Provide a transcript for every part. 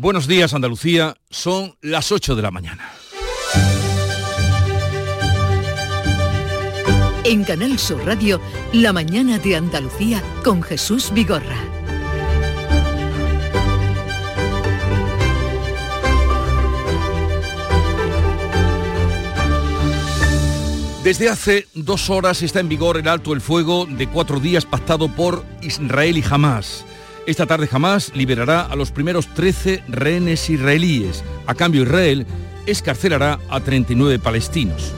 Buenos días Andalucía, son las 8 de la mañana. En Canal Sur Radio, La mañana de Andalucía con Jesús Vigorra. Desde hace dos horas está en vigor el alto el fuego de cuatro días pactado por Israel y Hamas. Esta tarde Hamas liberará a los primeros 13 rehenes israelíes. A cambio Israel escarcelará a 39 palestinos.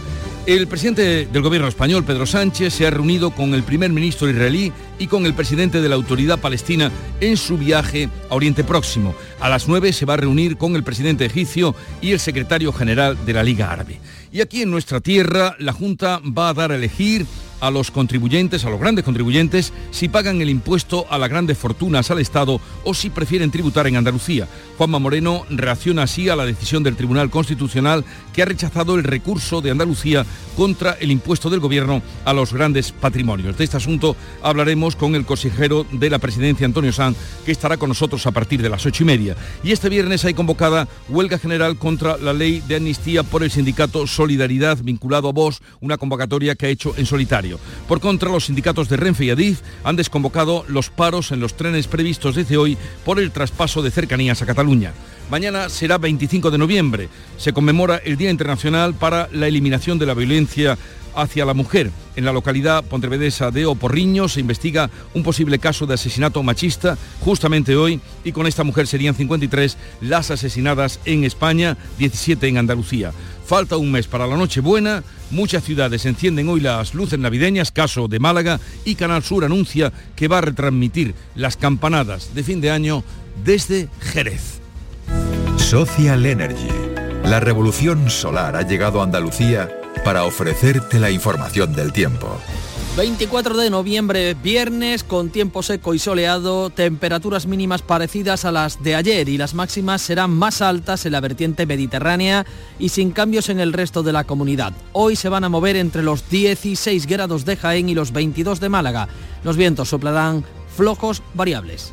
El presidente del gobierno español, Pedro Sánchez, se ha reunido con el primer ministro israelí y con el presidente de la autoridad palestina en su viaje a Oriente Próximo. A las 9 se va a reunir con el presidente egipcio y el secretario general de la Liga Árabe. Y aquí en nuestra tierra, la Junta va a dar a elegir a los contribuyentes, a los grandes contribuyentes, si pagan el impuesto a las grandes fortunas al Estado o si prefieren tributar en Andalucía. Juanma Moreno reacciona así a la decisión del Tribunal Constitucional que ha rechazado el recurso de Andalucía contra el impuesto del Gobierno a los grandes patrimonios. De este asunto hablaremos con el consejero de la Presidencia, Antonio Sanz, que estará con nosotros a partir de las ocho y media. Y este viernes hay convocada huelga general contra la ley de amnistía por el sindicato Solidaridad vinculado a vos, una convocatoria que ha hecho en solitario. Por contra, los sindicatos de Renfe y Adif han desconvocado los paros en los trenes previstos desde hoy por el traspaso de cercanías a Cataluña. Mañana será 25 de noviembre. Se conmemora el Día Internacional para la Eliminación de la Violencia hacia la mujer. En la localidad pontevedesa de Oporriño se investiga un posible caso de asesinato machista justamente hoy y con esta mujer serían 53 las asesinadas en España, 17 en Andalucía. Falta un mes para la Nochebuena, muchas ciudades encienden hoy las luces navideñas, caso de Málaga, y Canal Sur anuncia que va a retransmitir las campanadas de fin de año desde Jerez. Social Energy. La revolución solar ha llegado a Andalucía para ofrecerte la información del tiempo. 24 de noviembre, viernes, con tiempo seco y soleado, temperaturas mínimas parecidas a las de ayer y las máximas serán más altas en la vertiente mediterránea y sin cambios en el resto de la comunidad. Hoy se van a mover entre los 16 grados de Jaén y los 22 de Málaga. Los vientos soplarán flojos variables.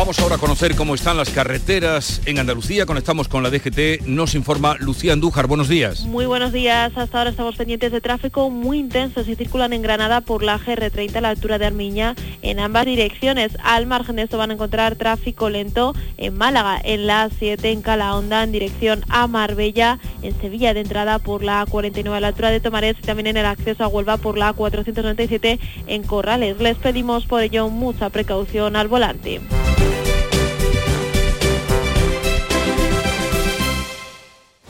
Vamos ahora a conocer cómo están las carreteras en Andalucía. Conectamos con la DGT. Nos informa Lucía Andújar. Buenos días. Muy buenos días. Hasta ahora estamos pendientes de tráfico muy intenso. Si circulan en Granada por la GR30 a la altura de Armiña en ambas direcciones. Al margen de esto van a encontrar tráfico lento en Málaga, en la 7 en Calahonda en dirección a Marbella, en Sevilla de entrada por la 49 a la altura de Tomares y también en el acceso a Huelva por la 497 en Corrales. Les pedimos por ello mucha precaución al volante.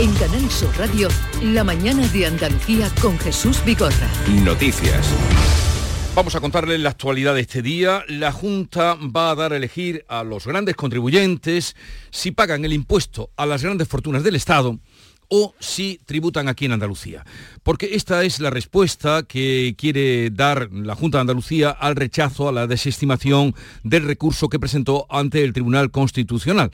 En Canal Sur Radio, la mañana de Andalucía con Jesús Bigorra. Noticias. Vamos a contarles la actualidad de este día. La Junta va a dar a elegir a los grandes contribuyentes si pagan el impuesto a las grandes fortunas del Estado o si tributan aquí en Andalucía. Porque esta es la respuesta que quiere dar la Junta de Andalucía al rechazo, a la desestimación del recurso que presentó ante el Tribunal Constitucional.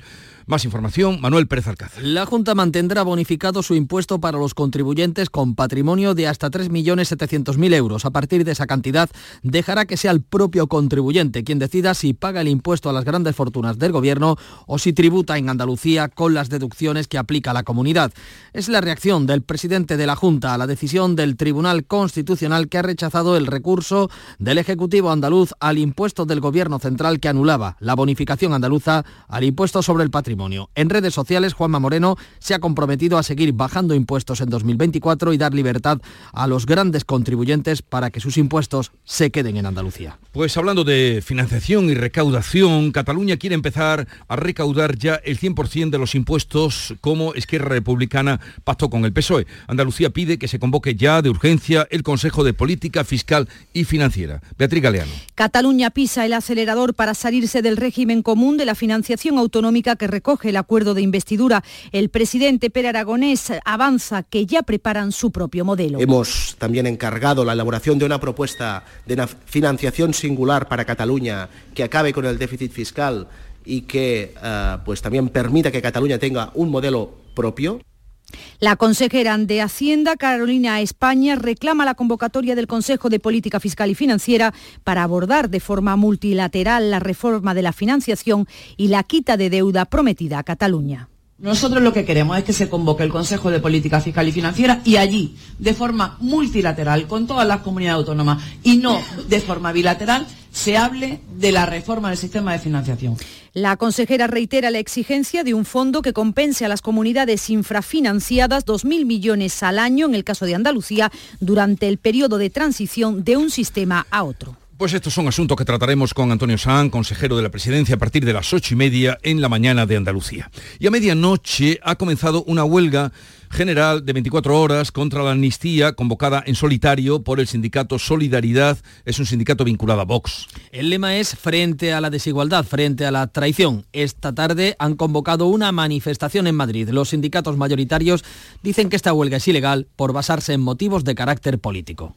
Más información, Manuel Pérez Alcázar. La Junta mantendrá bonificado su impuesto para los contribuyentes con patrimonio de hasta 3.700.000 euros. A partir de esa cantidad, dejará que sea el propio contribuyente quien decida si paga el impuesto a las grandes fortunas del Gobierno o si tributa en Andalucía con las deducciones que aplica la comunidad. Es la reacción del presidente de la Junta a la decisión del Tribunal Constitucional que ha rechazado el recurso del Ejecutivo andaluz al impuesto del Gobierno central que anulaba la bonificación andaluza al impuesto sobre el patrimonio patrimonio. En redes sociales, Juanma Moreno se ha comprometido a seguir bajando impuestos en 2024 y dar libertad a los grandes contribuyentes para que sus impuestos se queden en Andalucía. Pues hablando de financiación y recaudación, Cataluña quiere empezar a recaudar ya el 100% de los impuestos como Esquerra Republicana pactó con el PSOE. Andalucía pide que se convoque ya de urgencia el Consejo de Política Fiscal y Financiera. Beatriz Galeano. Cataluña pisa el acelerador para salirse del régimen común de la financiación autonómica que recoge el acuerdo de investidura. El presidente Pere Aragonés avanza que ya preparan su propio modelo. Hemos también encargado la elaboración de una propuesta de una financiación singular para Cataluña que acabe con el déficit fiscal y que uh, pues también permita que Cataluña tenga un modelo propio. La consejera de Hacienda, Carolina España, reclama la convocatoria del Consejo de Política Fiscal y Financiera para abordar de forma multilateral la reforma de la financiación y la quita de deuda prometida a Cataluña. Nosotros lo que queremos es que se convoque el Consejo de Política Fiscal y Financiera y allí, de forma multilateral, con todas las comunidades autónomas y no de forma bilateral, se hable de la reforma del sistema de financiación. La consejera reitera la exigencia de un fondo que compense a las comunidades infrafinanciadas 2.000 millones al año, en el caso de Andalucía, durante el periodo de transición de un sistema a otro. Pues estos son asuntos que trataremos con Antonio San, consejero de la presidencia, a partir de las ocho y media en la mañana de Andalucía. Y a medianoche ha comenzado una huelga general de 24 horas contra la amnistía convocada en solitario por el sindicato Solidaridad. Es un sindicato vinculado a Vox. El lema es frente a la desigualdad, frente a la traición. Esta tarde han convocado una manifestación en Madrid. Los sindicatos mayoritarios dicen que esta huelga es ilegal por basarse en motivos de carácter político.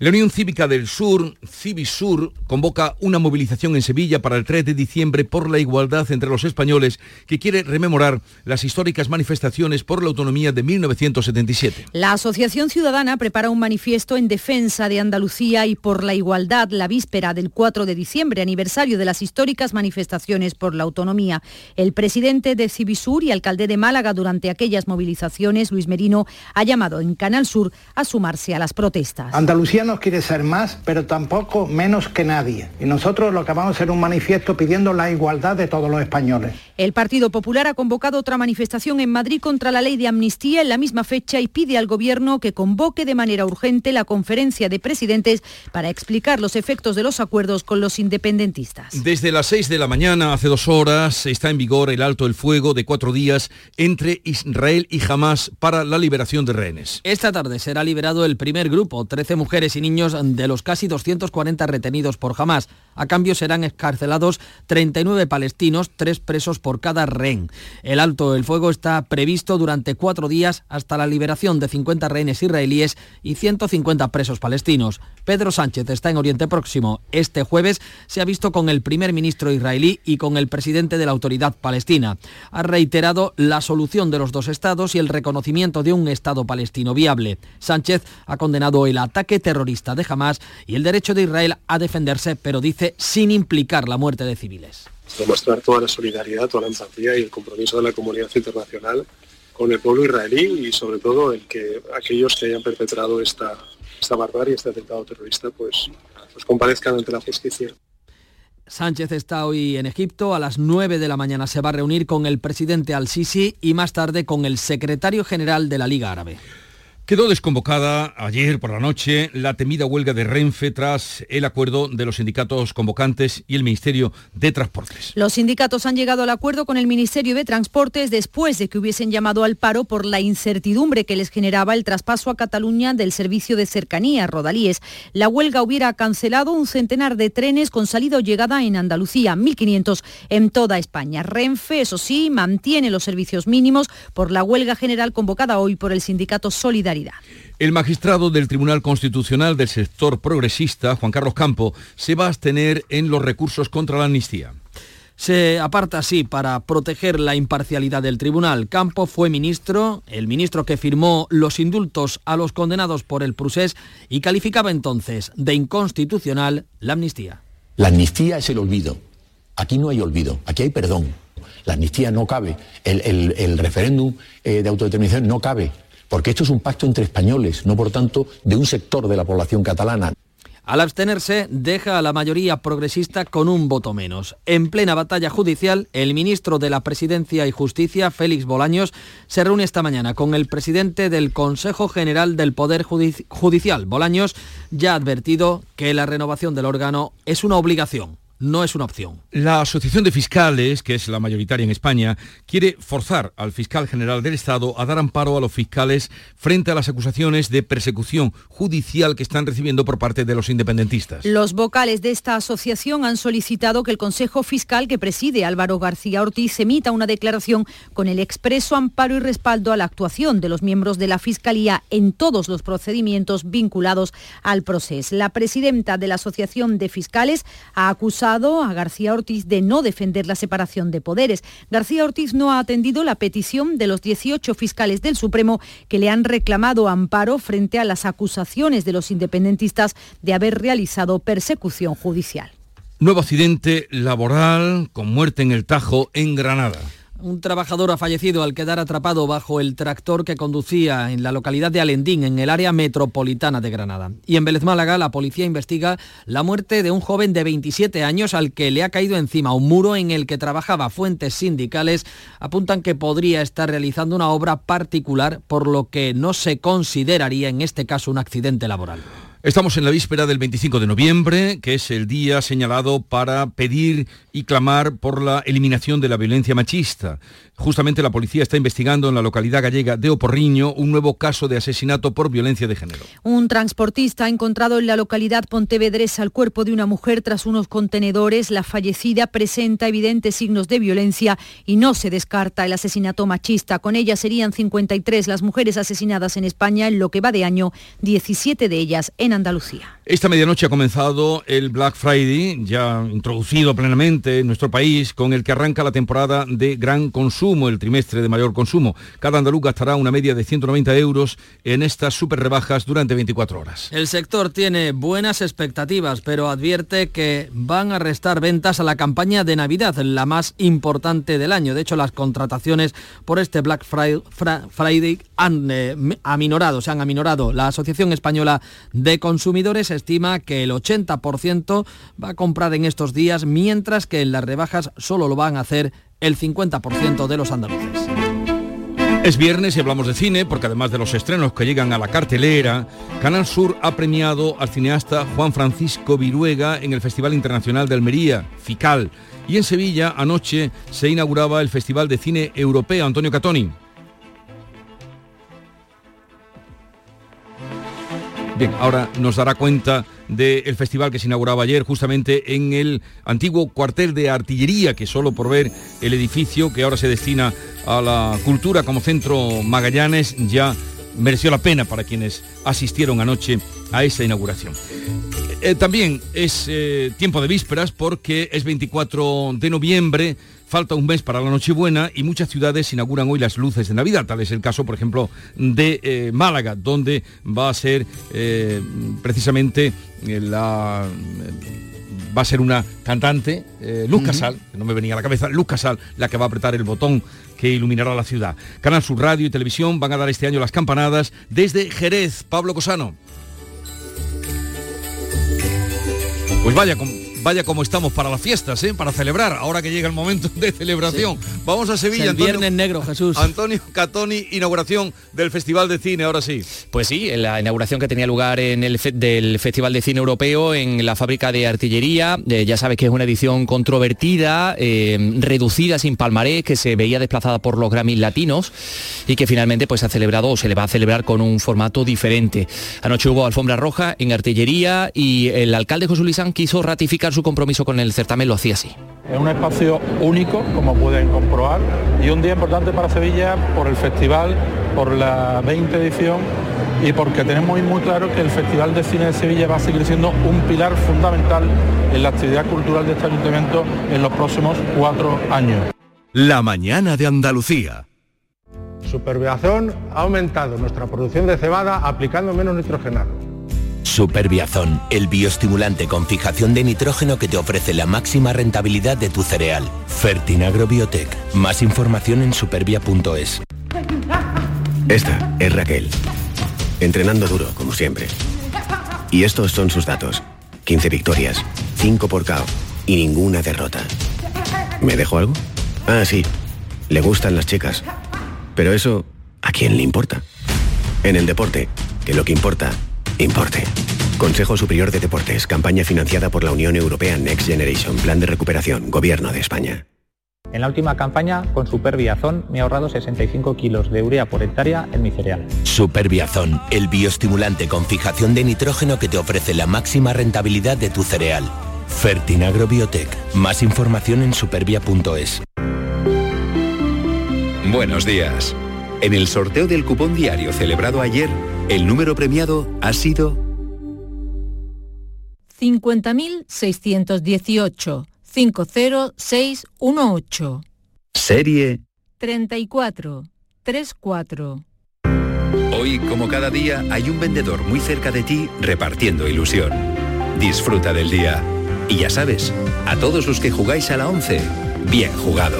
La Unión Cívica del Sur, Civisur, convoca una movilización en Sevilla para el 3 de diciembre por la igualdad entre los españoles que quiere rememorar las históricas manifestaciones por la autonomía de 1977. La Asociación Ciudadana prepara un manifiesto en defensa de Andalucía y por la igualdad la víspera del 4 de diciembre, aniversario de las históricas manifestaciones por la autonomía. El presidente de Civisur y alcalde de Málaga durante aquellas movilizaciones, Luis Merino, ha llamado en Canal Sur a sumarse a las protestas. Andalucía no quiere ser más, pero tampoco menos que nadie. Y nosotros lo que vamos a hacer un manifiesto pidiendo la igualdad de todos los españoles. El Partido Popular ha convocado otra manifestación en Madrid contra la ley de amnistía en la misma fecha y pide al Gobierno que convoque de manera urgente la conferencia de presidentes para explicar los efectos de los acuerdos con los independentistas. Desde las 6 de la mañana, hace dos horas, está en vigor el alto el fuego de cuatro días entre Israel y Hamas para la liberación de rehenes. Esta tarde será liberado el primer grupo, 13 mujeres y niños de los casi 240 retenidos por Hamas. A cambio serán escarcelados 39 palestinos, tres presos por cada rehén. El alto del fuego está previsto durante cuatro días hasta la liberación de 50 rehenes israelíes y 150 presos palestinos. Pedro Sánchez está en Oriente Próximo. Este jueves se ha visto con el primer ministro israelí y con el presidente de la autoridad palestina. Ha reiterado la solución de los dos estados y el reconocimiento de un Estado palestino viable. Sánchez ha condenado el ataque terrorista de Hamas y el derecho de Israel a defenderse, pero dice sin implicar la muerte de civiles. Demostrar toda la solidaridad, toda la empatía y el compromiso de la comunidad internacional con el pueblo israelí y sobre todo el que aquellos que hayan perpetrado esta, esta barbarie, este atentado terrorista, pues, pues comparezcan ante la justicia. Sánchez está hoy en Egipto. A las 9 de la mañana se va a reunir con el presidente al-Sisi y más tarde con el secretario general de la Liga Árabe. Quedó desconvocada ayer por la noche la temida huelga de Renfe tras el acuerdo de los sindicatos convocantes y el Ministerio de Transportes. Los sindicatos han llegado al acuerdo con el Ministerio de Transportes después de que hubiesen llamado al paro por la incertidumbre que les generaba el traspaso a Cataluña del servicio de cercanía Rodalíes. La huelga hubiera cancelado un centenar de trenes con salida o llegada en Andalucía, 1.500 en toda España. Renfe, eso sí, mantiene los servicios mínimos por la huelga general convocada hoy por el sindicato El magistrado del Tribunal Constitucional del sector progresista, Juan Carlos Campo, se va a abstener en los recursos contra la amnistía. Se aparta así para proteger la imparcialidad del tribunal. Campo fue ministro, el ministro que firmó los indultos a los condenados por el Prusés y calificaba entonces de inconstitucional la amnistía. La amnistía es el olvido. Aquí no hay olvido, aquí hay perdón. La amnistía no cabe, el, el, el referéndum eh, de autodeterminación no cabe porque esto es un pacto entre españoles, no por tanto de un sector de la población catalana. Al abstenerse, deja a la mayoría progresista con un voto menos. En plena batalla judicial, el ministro de la Presidencia y Justicia, Félix Bolaños, se reúne esta mañana con el presidente del Consejo General del Poder Judicial. Bolaños ya ha advertido que la renovación del órgano es una obligación no es una opción. La Asociación de Fiscales, que es la mayoritaria en España, quiere forzar al fiscal general del Estado a dar amparo a los fiscales frente a las acusaciones de persecución judicial que están recibiendo por parte de los independentistas. Los vocales de esta asociación han solicitado que el Consejo Fiscal que preside Álvaro García Ortiz emita una declaración con el expreso amparo y respaldo a la actuación de los miembros de la Fiscalía en todos los procedimientos vinculados al proceso. La presidenta de la Asociación de Fiscales ha acusado a García Ortiz de no defender la separación de poderes. García Ortiz no ha atendido la petición de los 18 fiscales del Supremo que le han reclamado amparo frente a las acusaciones de los independentistas de haber realizado persecución judicial. Nuevo accidente laboral con muerte en el Tajo en Granada. Un trabajador ha fallecido al quedar atrapado bajo el tractor que conducía en la localidad de Alendín, en el área metropolitana de Granada. Y en Vélez Málaga, la policía investiga la muerte de un joven de 27 años al que le ha caído encima un muro en el que trabajaba. Fuentes sindicales apuntan que podría estar realizando una obra particular, por lo que no se consideraría en este caso un accidente laboral. Estamos en la víspera del 25 de noviembre, que es el día señalado para pedir y clamar por la eliminación de la violencia machista. Justamente la policía está investigando en la localidad gallega de Oporriño un nuevo caso de asesinato por violencia de género. Un transportista ha encontrado en la localidad pontevedresa el cuerpo de una mujer tras unos contenedores. La fallecida presenta evidentes signos de violencia y no se descarta el asesinato machista. Con ella serían 53 las mujeres asesinadas en España en lo que va de año, 17 de ellas en Andalucía. Esta medianoche ha comenzado el Black Friday, ya introducido plenamente en nuestro país, con el que arranca la temporada de gran consumo, el trimestre de mayor consumo. Cada andaluz gastará una media de 190 euros en estas super rebajas durante 24 horas. El sector tiene buenas expectativas, pero advierte que van a restar ventas a la campaña de Navidad, la más importante del año. De hecho, las contrataciones por este Black Friday han eh, aminorado, se han aminorado. La Asociación Española de Consumidores estima que el 80% va a comprar en estos días, mientras que en las rebajas solo lo van a hacer el 50% de los andaluces. Es viernes y hablamos de cine porque además de los estrenos que llegan a la cartelera, Canal Sur ha premiado al cineasta Juan Francisco Viruega en el Festival Internacional de Almería, FICAL. Y en Sevilla anoche se inauguraba el Festival de Cine Europeo Antonio Catoni. Bien, ahora nos dará cuenta del festival que se inauguraba ayer justamente en el antiguo cuartel de artillería, que solo por ver el edificio que ahora se destina a la cultura como centro Magallanes ya mereció la pena para quienes asistieron anoche a esa inauguración. Eh, también es eh, tiempo de vísperas porque es 24 de noviembre, Falta un mes para la Nochebuena y muchas ciudades inauguran hoy las luces de Navidad. Tal es el caso, por ejemplo, de eh, Málaga, donde va a ser precisamente la va a ser una cantante, Luz Casal, que no me venía a la cabeza, Luz Casal, la que va a apretar el botón que iluminará la ciudad. Canal Sur Radio y Televisión van a dar este año las campanadas desde Jerez. Pablo Cosano. Pues vaya, con vaya como estamos para las fiestas, ¿eh? para celebrar, ahora que llega el momento de celebración. Vamos a Sevilla. el viernes negro, Jesús. Antonio Catoni, inauguración del Festival de Cine, ahora sí. Pues sí, la inauguración que tenía lugar en el del Festival de Cine Europeo en la fábrica de artillería. Eh, ya sabes que es una edición controvertida, eh, reducida, sin palmarés, que se veía desplazada por los Grammys latinos y que finalmente pues, se ha celebrado o se le va a celebrar con un formato diferente. Anoche hubo alfombra roja en artillería y el alcalde José Luisán quiso ratificar su compromiso con el certamen lo hacía así. Es un espacio único, como pueden comprobar, y un día importante para Sevilla por el festival, por la 20 edición y porque tenemos muy claro que el Festival de Cine de Sevilla va a seguir siendo un pilar fundamental en la actividad cultural de este ayuntamiento en los próximos cuatro años. La mañana de Andalucía. Superviación ha aumentado nuestra producción de cebada aplicando menos nitrogenado Superbiazón, el bioestimulante con fijación de nitrógeno que te ofrece la máxima rentabilidad de tu cereal. Fertinagro Biotech. Más información en supervia.es. Esta es Raquel. Entrenando duro, como siempre. Y estos son sus datos. 15 victorias, 5 por KO y ninguna derrota. ¿Me dejo algo? Ah, sí. Le gustan las chicas. Pero eso, ¿a quién le importa? En el deporte, que lo que importa, importe. Consejo Superior de Deportes, campaña financiada por la Unión Europea Next Generation, Plan de Recuperación, Gobierno de España. En la última campaña, con Superbiazón, me he ahorrado 65 kilos de urea por hectárea en mi cereal. Superbiazón, el bioestimulante con fijación de nitrógeno que te ofrece la máxima rentabilidad de tu cereal. Fertinagro Biotech. Más información en supervia.es. Buenos días. En el sorteo del cupón diario celebrado ayer, el número premiado ha sido 50.618 50618. Serie 34 34. Hoy, como cada día, hay un vendedor muy cerca de ti repartiendo ilusión. Disfruta del día. Y ya sabes, a todos los que jugáis a la 11, bien jugado.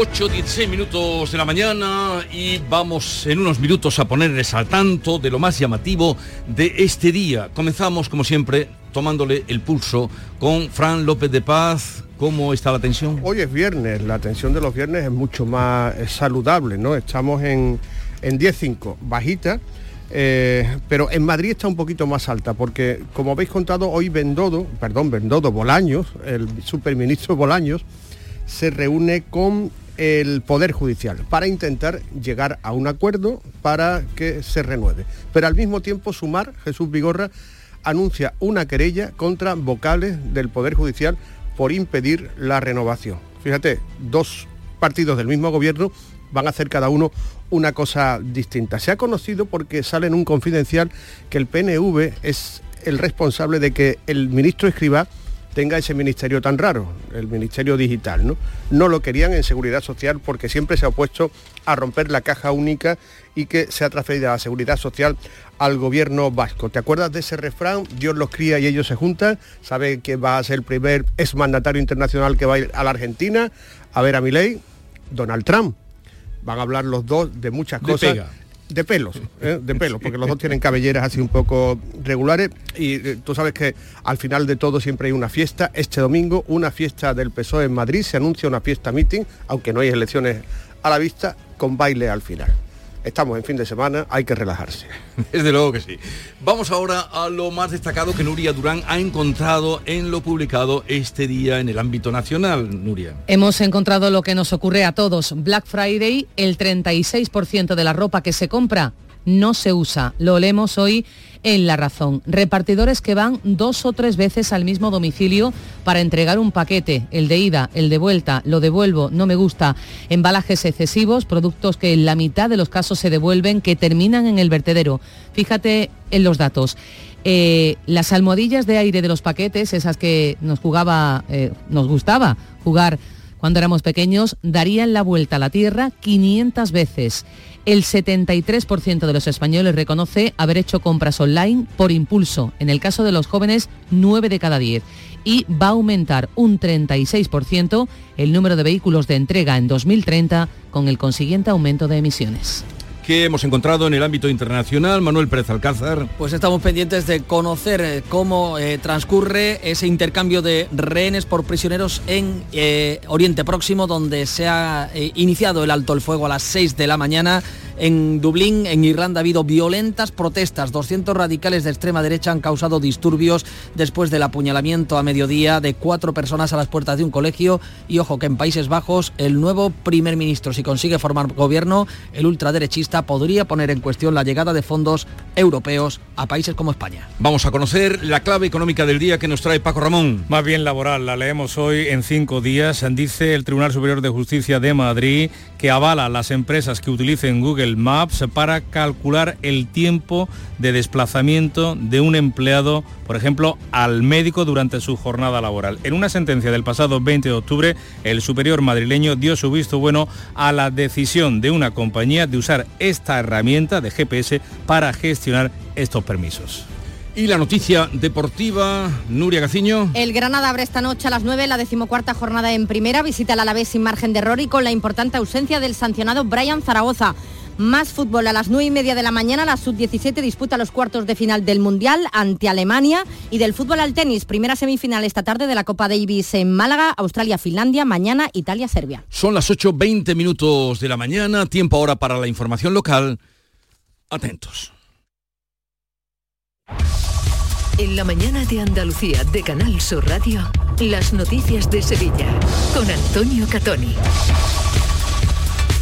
8, 16 minutos de la mañana y vamos en unos minutos a ponerles al tanto de lo más llamativo de este día. Comenzamos, como siempre, tomándole el pulso con Fran López de Paz. ¿Cómo está la tensión? Hoy es viernes, la tensión de los viernes es mucho más saludable, ¿no? Estamos en, en 10.5, bajita, eh, pero en Madrid está un poquito más alta, porque como habéis contado, hoy Bendodo, perdón, Bendodo Bolaños, el superministro Bolaños, se reúne con el Poder Judicial para intentar llegar a un acuerdo para que se renueve. Pero al mismo tiempo Sumar, Jesús Vigorra, anuncia una querella contra vocales del Poder Judicial por impedir la renovación. Fíjate, dos partidos del mismo gobierno van a hacer cada uno una cosa distinta. Se ha conocido porque sale en un confidencial que el PNV es el responsable de que el ministro Escribá tenga ese ministerio tan raro, el ministerio digital. ¿no? no lo querían en seguridad social porque siempre se ha opuesto a romper la caja única y que se ha transferido la seguridad social al gobierno vasco. ¿Te acuerdas de ese refrán? Dios los cría y ellos se juntan. Sabe que va a ser el primer exmandatario internacional que va a ir a la Argentina a ver a Milei, Donald Trump. Van a hablar los dos de muchas cosas de pelos, ¿eh? de pelos, porque los dos tienen cabelleras así un poco regulares y eh, tú sabes que al final de todo siempre hay una fiesta. Este domingo una fiesta del PSOE en Madrid, se anuncia una fiesta meeting, aunque no hay elecciones a la vista, con baile al final. Estamos en fin de semana, hay que relajarse. Desde luego que sí. Vamos ahora a lo más destacado que Nuria Durán ha encontrado en lo publicado este día en el ámbito nacional, Nuria. Hemos encontrado lo que nos ocurre a todos. Black Friday, el 36% de la ropa que se compra no se usa. Lo leemos hoy en La Razón. Repartidores que van dos o tres veces al mismo domicilio para entregar un paquete, el de ida, el de vuelta, lo devuelvo, no me gusta, embalajes excesivos, productos que en la mitad de los casos se devuelven, que terminan en el vertedero. Fíjate en los datos. Eh, las almohadillas de aire de los paquetes, esas que nos jugaba, eh, nos gustaba jugar cuando éramos pequeños, darían la vuelta a la Tierra 500 veces. El 73% de los españoles reconoce haber hecho compras online por impulso. En el caso de los jóvenes, 9 de cada 10. Y va a aumentar un 36% el número de vehículos de entrega en 2030 con el consiguiente aumento de emisiones. ¿Qué hemos encontrado en el ámbito internacional? Manuel Pérez Alcázar. Pues estamos pendientes de conocer eh, cómo eh, transcurre ese intercambio de rehenes por prisioneros en eh, Oriente Próximo, donde se ha iniciado el alto el fuego a las 6 de la mañana. En Dublín, en Irlanda, ha habido violentas protestas. 200 radicales de extrema derecha han causado disturbios después del apuñalamiento a mediodía de cuatro personas a las puertas de un colegio. Y ojo que en Países Bajos, el nuevo primer ministro, si consigue formar gobierno, el ultraderechista podría poner en cuestión la llegada de fondos europeos a países como España. Vamos a conocer la clave económica del día que nos trae Paco Ramón. Más bien laboral, la leemos hoy en cinco días. Dice el Tribunal Superior de Justicia de Madrid que avala las empresas que utilicen Google Maps para calcular el tiempo de desplazamiento de un empleado, por ejemplo, al médico durante su jornada laboral. En una sentencia del pasado 20 de octubre, el superior madrileño dio su visto bueno a la decisión de una compañía de usar esta herramienta de GPS para gestionar estos permisos. Y la noticia deportiva, Nuria Gaciño. El Granada abre esta noche a las 9 la decimocuarta jornada en primera, visita al Alavés sin margen de error y con la importante ausencia del sancionado Brian Zaragoza. Más fútbol a las 9 y media de la mañana, la sub-17 disputa los cuartos de final del Mundial ante Alemania y del fútbol al tenis. Primera semifinal esta tarde de la Copa Davis en Málaga, Australia-Finlandia, mañana Italia-Serbia. Son las 8.20 minutos de la mañana, tiempo ahora para la información local. Atentos. En la mañana de Andalucía de Canal Sur Radio, las noticias de Sevilla con Antonio Catoni.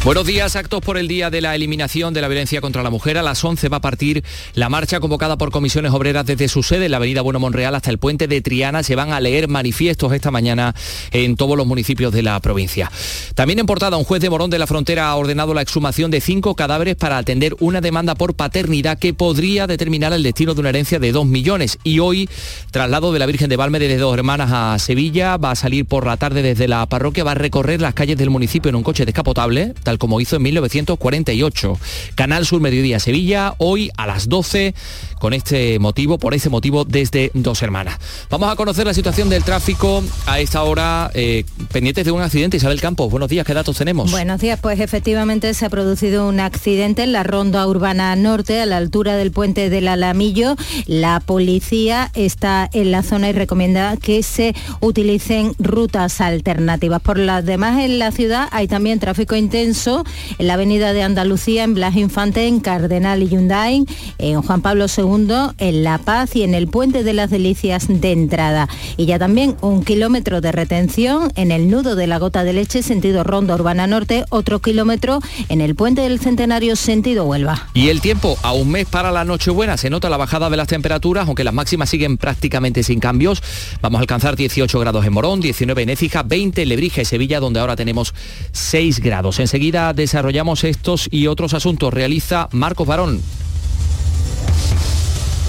Buenos días, actos por el Día de la Eliminación de la Violencia contra la Mujer. A las 11 va a partir la marcha convocada por comisiones obreras desde su sede en la Avenida Bueno Monreal hasta el puente de Triana. Se van a leer manifiestos esta mañana en todos los municipios de la provincia. También en portada, un juez de Morón de la Frontera ha ordenado la exhumación de cinco cadáveres para atender una demanda por paternidad que podría determinar el destino de una herencia de dos millones. Y hoy, traslado de la Virgen de Valme desde Dos Hermanas a Sevilla, va a salir por la tarde desde la parroquia, va a recorrer las calles del municipio en un coche descapotable, tal como hizo en 1948. Canal Sur Mediodía Sevilla, hoy a las 12, con este motivo, por ese motivo, desde Dos Hermanas. Vamos a conocer la situación del tráfico a esta hora, eh, pendientes de un accidente. Isabel Campos, buenos días, ¿qué datos tenemos? Buenos días, pues efectivamente se ha producido un accidente en la ronda urbana norte, a la altura del puente del Alamillo. La policía está en la zona y recomienda que se utilicen rutas alternativas. Por las demás en la ciudad hay también tráfico intenso en la avenida de Andalucía, en Blas Infante, en Cardenal y Hyundai, en Juan Pablo II, en La Paz y en el Puente de las Delicias de entrada. Y ya también un kilómetro de retención en el nudo de la Gota de Leche, sentido Ronda Urbana Norte, otro kilómetro en el Puente del Centenario, sentido Huelva. Y el tiempo, a un mes para la Nochebuena, se nota la bajada de las temperaturas, aunque las máximas siguen prácticamente sin cambios. Vamos a alcanzar 18 grados en Morón, 19 en Écija, 20 en Lebrija y Sevilla, donde ahora tenemos 6 grados. Enseguida desarrollamos estos y otros asuntos. Realiza Marcos Barón.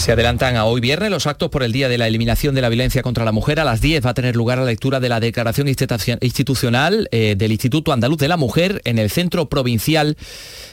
Se adelantan a hoy viernes los actos por el Día de la Eliminación de la Violencia contra la Mujer. A las 10 va a tener lugar la lectura de la declaración institucional eh, del Instituto Andaluz de la Mujer en el Centro Provincial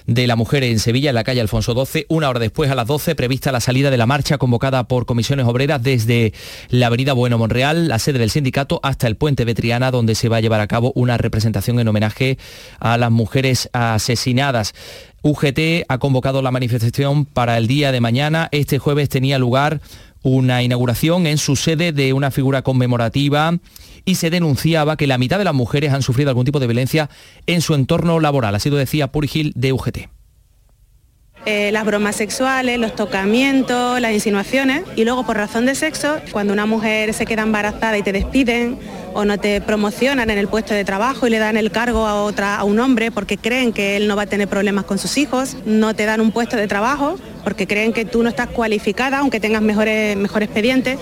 de la Mujer en Sevilla, en la calle Alfonso XII. Una hora después, a las 12, prevista la salida de la marcha convocada por comisiones obreras desde la avenida Bueno Monreal, la sede del sindicato, hasta el puente Betriana, donde se va a llevar a cabo una representación en homenaje a las mujeres asesinadas. UGT ha convocado la manifestación para el día de mañana. Este jueves tenía lugar una inauguración en su sede de una figura conmemorativa y se denunciaba que la mitad de las mujeres han sufrido algún tipo de violencia en su entorno laboral. Así lo decía Purigil de UGT. Eh, las bromas sexuales, los tocamientos, las insinuaciones y luego por razón de sexo, cuando una mujer se queda embarazada y te despiden o no te promocionan en el puesto de trabajo y le dan el cargo a, otra, a un hombre porque creen que él no va a tener problemas con sus hijos, no te dan un puesto de trabajo porque creen que tú no estás cualificada aunque tengas mejores, mejor expediente.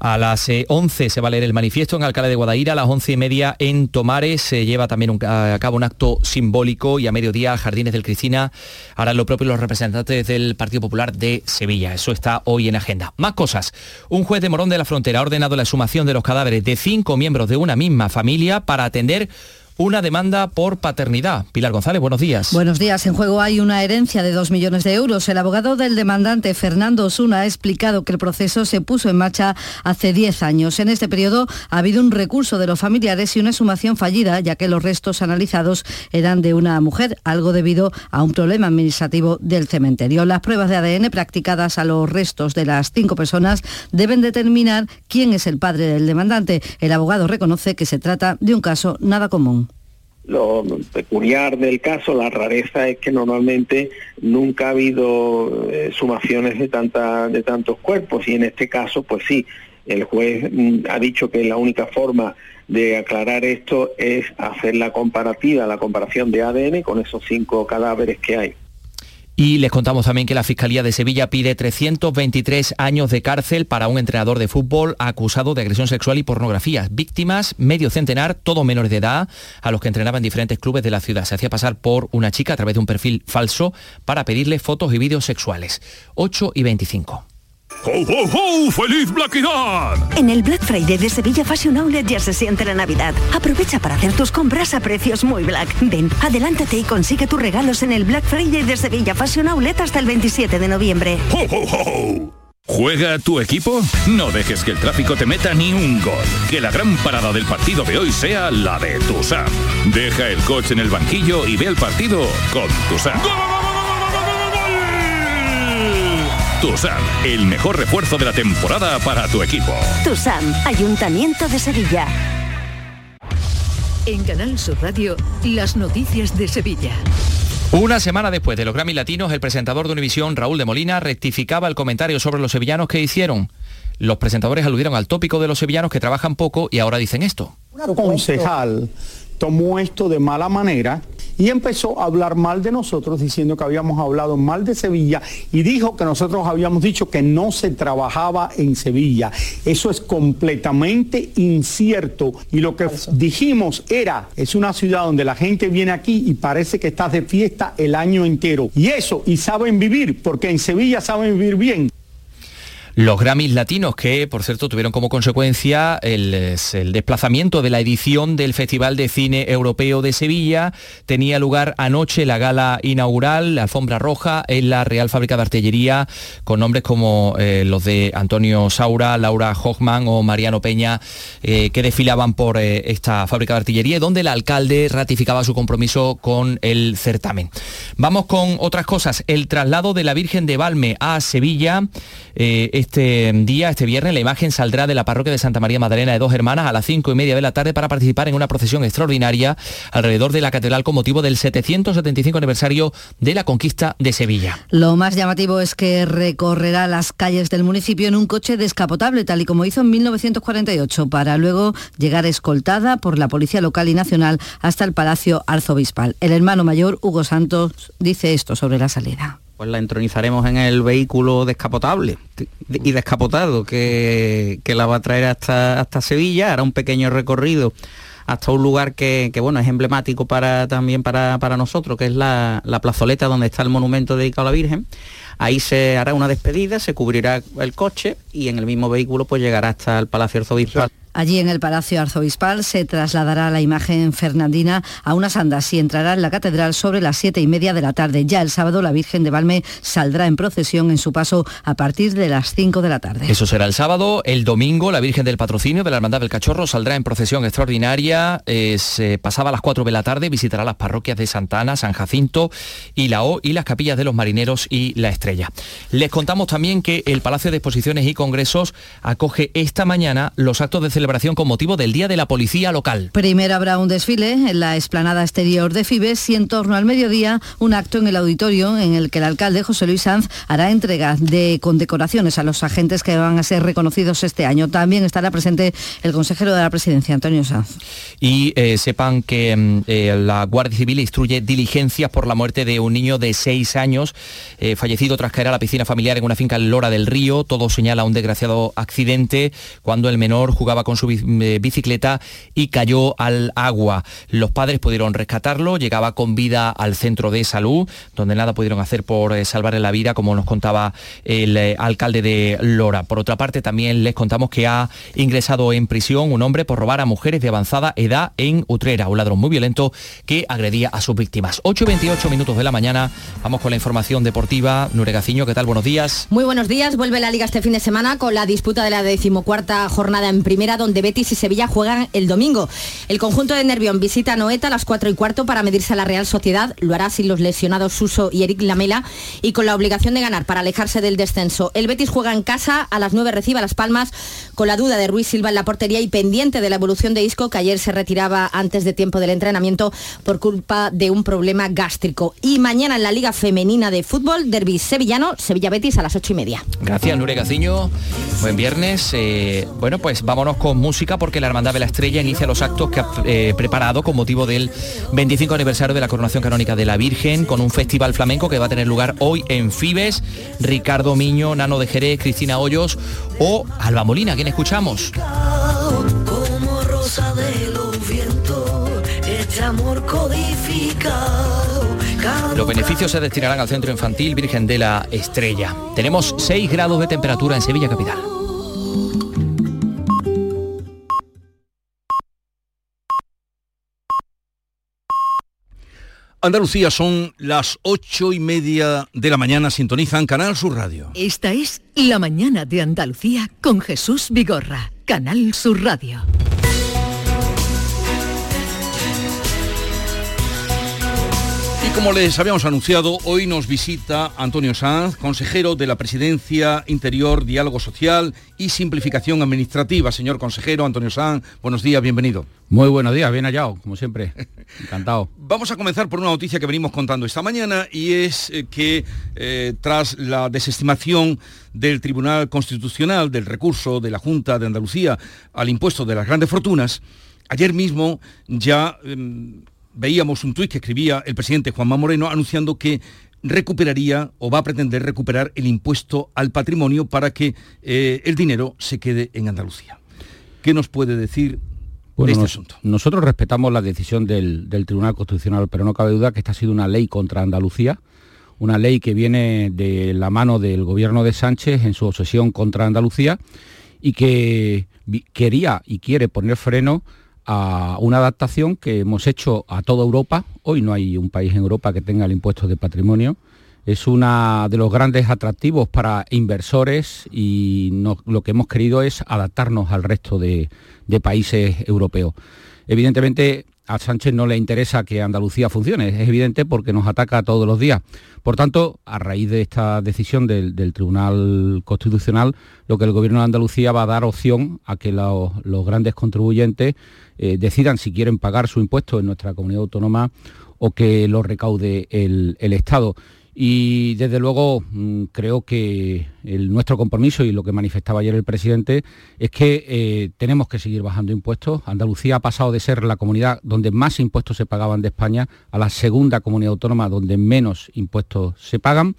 A las 11 eh, se va a leer el manifiesto en Alcalá de Guadaira, a las 11 y media en Tomares se lleva también a cabo un acto simbólico y a mediodía Jardines del Cristina harán lo propio los representantes del Partido Popular de Sevilla. Eso está hoy en agenda. Más cosas. Un juez de Morón de la Frontera ha ordenado la sumación de los cadáveres de cinco miembros de una misma familia para atender una demanda por paternidad. Pilar González, buenos días. Buenos días. En juego hay una herencia de dos millones de euros. El abogado del demandante, Fernando Osuna, ha explicado que el proceso se puso en marcha hace 10 años. En este periodo ha habido un recurso de los familiares y una sumación fallida, ya que los restos analizados eran de una mujer, algo debido a un problema administrativo del cementerio. Las pruebas de ADN practicadas a los restos de las cinco personas deben determinar quién es el padre del demandante. El abogado reconoce que se trata de un caso nada común. Lo peculiar del caso, la rareza es que normalmente nunca ha habido eh, sumaciones de, tanta, de tantos cuerpos y en este caso, pues sí, el juez mm, ha dicho que la única forma de aclarar esto es hacer la comparativa, la comparación de ADN con esos cinco cadáveres que hay. Y les contamos también que la Fiscalía de Sevilla pide 323 años de cárcel para un entrenador de fútbol acusado de agresión sexual y pornografía. Víctimas, medio centenar, todo menores de edad, a los que entrenaba en diferentes clubes de la ciudad. Se hacía pasar por una chica a través de un perfil falso para pedirle fotos y vídeos sexuales. 8 y 25. ¡Ho, ho, ho! ¡Feliz Blackidad! En el Black Friday de Sevilla Fashion Outlet ya se siente la Navidad. Aprovecha para hacer tus compras a precios muy black. Ven, adelántate y consigue tus regalos en el Black Friday de Sevilla Fashion Outlet hasta el 27 de noviembre. ¡Ho, ho, ho! ¿Juega tu equipo? No dejes que el tráfico te meta ni un gol. Que la gran parada del partido de hoy sea la de Tusam. Deja el coche en el banquillo y ve el partido con Tusam. Tusam, el mejor refuerzo de la temporada para tu equipo. Tusam, Ayuntamiento de Sevilla. En Canal Sur Radio, las noticias de Sevilla. Una semana después de los Grammy Latinos, el presentador de Univisión, Raúl de Molina, rectificaba el comentario sobre los sevillanos que hicieron. Los presentadores aludieron al tópico de los sevillanos que trabajan poco y ahora dicen esto. Un concejal tomó esto de mala manera y empezó a hablar mal de nosotros diciendo que habíamos hablado mal de Sevilla y dijo que nosotros habíamos dicho que no se trabajaba en Sevilla. Eso es completamente incierto y lo que dijimos era, es una ciudad donde la gente viene aquí y parece que estás de fiesta el año entero. Y eso, y saben vivir, porque en Sevilla saben vivir bien. Los Grammys latinos, que por cierto tuvieron como consecuencia el, desplazamiento de la edición del Festival de Cine Europeo de Sevilla. Tenía lugar anoche la gala inaugural, la alfombra roja, en la Real Fábrica de Artillería, con nombres como eh, los de Antonio Saura, Laura Hochman o Mariano Peña, eh, que desfilaban por eh, esta fábrica de artillería, donde el alcalde ratificaba su compromiso con el certamen. Vamos con otras cosas. El traslado de la Virgen de Valme a Sevilla día, este viernes, la imagen saldrá de la parroquia de Santa María Magdalena de Dos Hermanas a las cinco y media de la tarde para participar en una procesión extraordinaria alrededor de la catedral con motivo del 775 aniversario de la conquista de Sevilla. Lo más llamativo es que recorrerá las calles del municipio en un coche descapotable, tal y como hizo en 1948, para luego llegar escoltada por la Policía Local y Nacional hasta el Palacio Arzobispal. El hermano mayor, Hugo Santos, dice esto sobre la salida pues la entronizaremos en el vehículo descapotable y descapotado que, que la va a traer hasta, hasta Sevilla, hará un pequeño recorrido hasta un lugar que, que, bueno es emblemático para también para, para nosotros, que es la, la, plazoleta donde está el monumento dedicado a la Virgen. Ahí se hará una despedida, se cubrirá el coche y en el mismo vehículo pues llegará hasta el Palacio Arzobispal. Allí en el Palacio Arzobispal se trasladará la imagen fernandina a unas andas y entrará en la catedral sobre las siete y media de la tarde. Ya el sábado la Virgen de Valme saldrá en procesión en su paso a partir de las 5 de la tarde. Eso será el sábado. El domingo la Virgen del Patrocinio de la Hermandad del Cachorro saldrá en procesión extraordinaria. Eh, se pasaba a las 4 de la tarde, visitará las parroquias de Santana, San Jacinto y la O y las capillas de los marineros y la Estrella. Les contamos también que el Palacio de Exposiciones y Congresos acoge esta mañana los actos de con motivo del Día de la Policía Local. Primero habrá un desfile en la explanada exterior de Fibes y en torno al mediodía un acto en el auditorio en el que el alcalde José Luis Sanz hará entrega de condecoraciones a los agentes que van a ser reconocidos este año. También estará presente el consejero de la presidencia, Antonio Sanz. Y eh, sepan que eh, la Guardia Civil instruye diligencias por la muerte de un niño de seis años, eh, fallecido tras caer a la piscina familiar en una finca en Lora del Río. Todo señala un desgraciado accidente cuando el menor jugaba con su bicicleta y cayó al agua. Los padres pudieron rescatarlo, llegaba con vida al centro de salud, donde nada pudieron hacer por eh, salvarle la vida, como nos contaba el eh, alcalde de Lora. Por otra parte, también les contamos que ha ingresado en prisión un hombre por robar a mujeres de avanzada edad en Utrera, un ladrón muy violento que agredía a sus víctimas. 8 y 28 minutos de la mañana, vamos con la información deportiva. Nuregaciño, ¿qué tal? Buenos días. Muy buenos días, vuelve la liga este fin de semana con la disputa de la decimocuarta jornada en primera, donde Betis y Sevilla juegan el domingo. El conjunto de Nervión visita a Noeta a las 4 y cuarto para medirse a la Real Sociedad. Lo hará sin los lesionados Suso y Eric Lamela y con la obligación de ganar para alejarse del descenso. El Betis juega en casa, a las 9 recibe Las Palmas con la duda de Ruiz Silva en la portería y pendiente de la evolución de Isco, que ayer se retiraba antes de tiempo del entrenamiento por culpa de un problema gástrico. Y mañana en la Liga Femenina de Fútbol, Derby Sevillano, Sevilla Betis a las 8 y media. Gracias, Nure Gaciño. Buen viernes. Eh, bueno, pues vámonos con con música porque la Hermandad de la Estrella inicia los actos que ha eh, preparado con motivo del 25 aniversario de la coronación canónica de la Virgen, con un festival flamenco que va a tener lugar hoy en Fibes. Ricardo Miño, Nano de Jerez, Cristina Hoyos o Alba Molina, quien escuchamos. como rosa de los vientos, este amor codificado. Los beneficios se destinarán al Centro Infantil Virgen de la Estrella. Tenemos 6 grados de temperatura en Sevilla Capital. Andalucía son las ocho y media de la mañana, sintonizan Canal Sur Radio. Esta es La mañana de Andalucía con Jesús Vigorra, Canal Sur Radio. Y como les habíamos anunciado, hoy nos visita Antonio Sanz, consejero de la Presidencia Interior, Diálogo Social y Simplificación Administrativa. Señor consejero Antonio Sanz, buenos días, bienvenido. Muy buenos días, bien hallado, como siempre. Encantado. Vamos a comenzar por una noticia que venimos contando esta mañana y es eh, que eh, tras la desestimación del Tribunal Constitucional del recurso de la Junta de Andalucía al impuesto de las grandes fortunas, ayer mismo ya em, veíamos un tuit que escribía el presidente Juanma Moreno anunciando que recuperaría o va a pretender recuperar el impuesto al patrimonio para que eh, el dinero se quede en Andalucía. ¿Qué nos puede decir de este asunto? nosotros respetamos la decisión del, del Tribunal Constitucional, pero no cabe duda que esta ha sido una ley contra Andalucía, una ley que viene de la mano del gobierno de Sánchez en su obsesión contra Andalucía y que quería y quiere poner freno a una adaptación que hemos hecho a toda Europa. Hoy no hay un país en Europa que tenga el impuesto de patrimonio. Es uno de los grandes atractivos para inversores y lo que hemos querido es adaptarnos al resto de países europeos. Evidentemente a Sánchez no le interesa que Andalucía funcione, es evidente porque nos ataca todos los días. Por tanto, a raíz de esta decisión del, Tribunal Constitucional, lo que el Gobierno de Andalucía va a dar opción a que los, grandes contribuyentes eh, decidan si quieren pagar su impuesto en nuestra comunidad autónoma o que lo recaude el Estado. Y desde luego mm, creo que nuestro compromiso y lo que manifestaba ayer el presidente es que eh, tenemos que seguir bajando impuestos. Andalucía ha pasado de ser la comunidad donde más impuestos se pagaban de España a la segunda comunidad autónoma donde menos impuestos se pagan.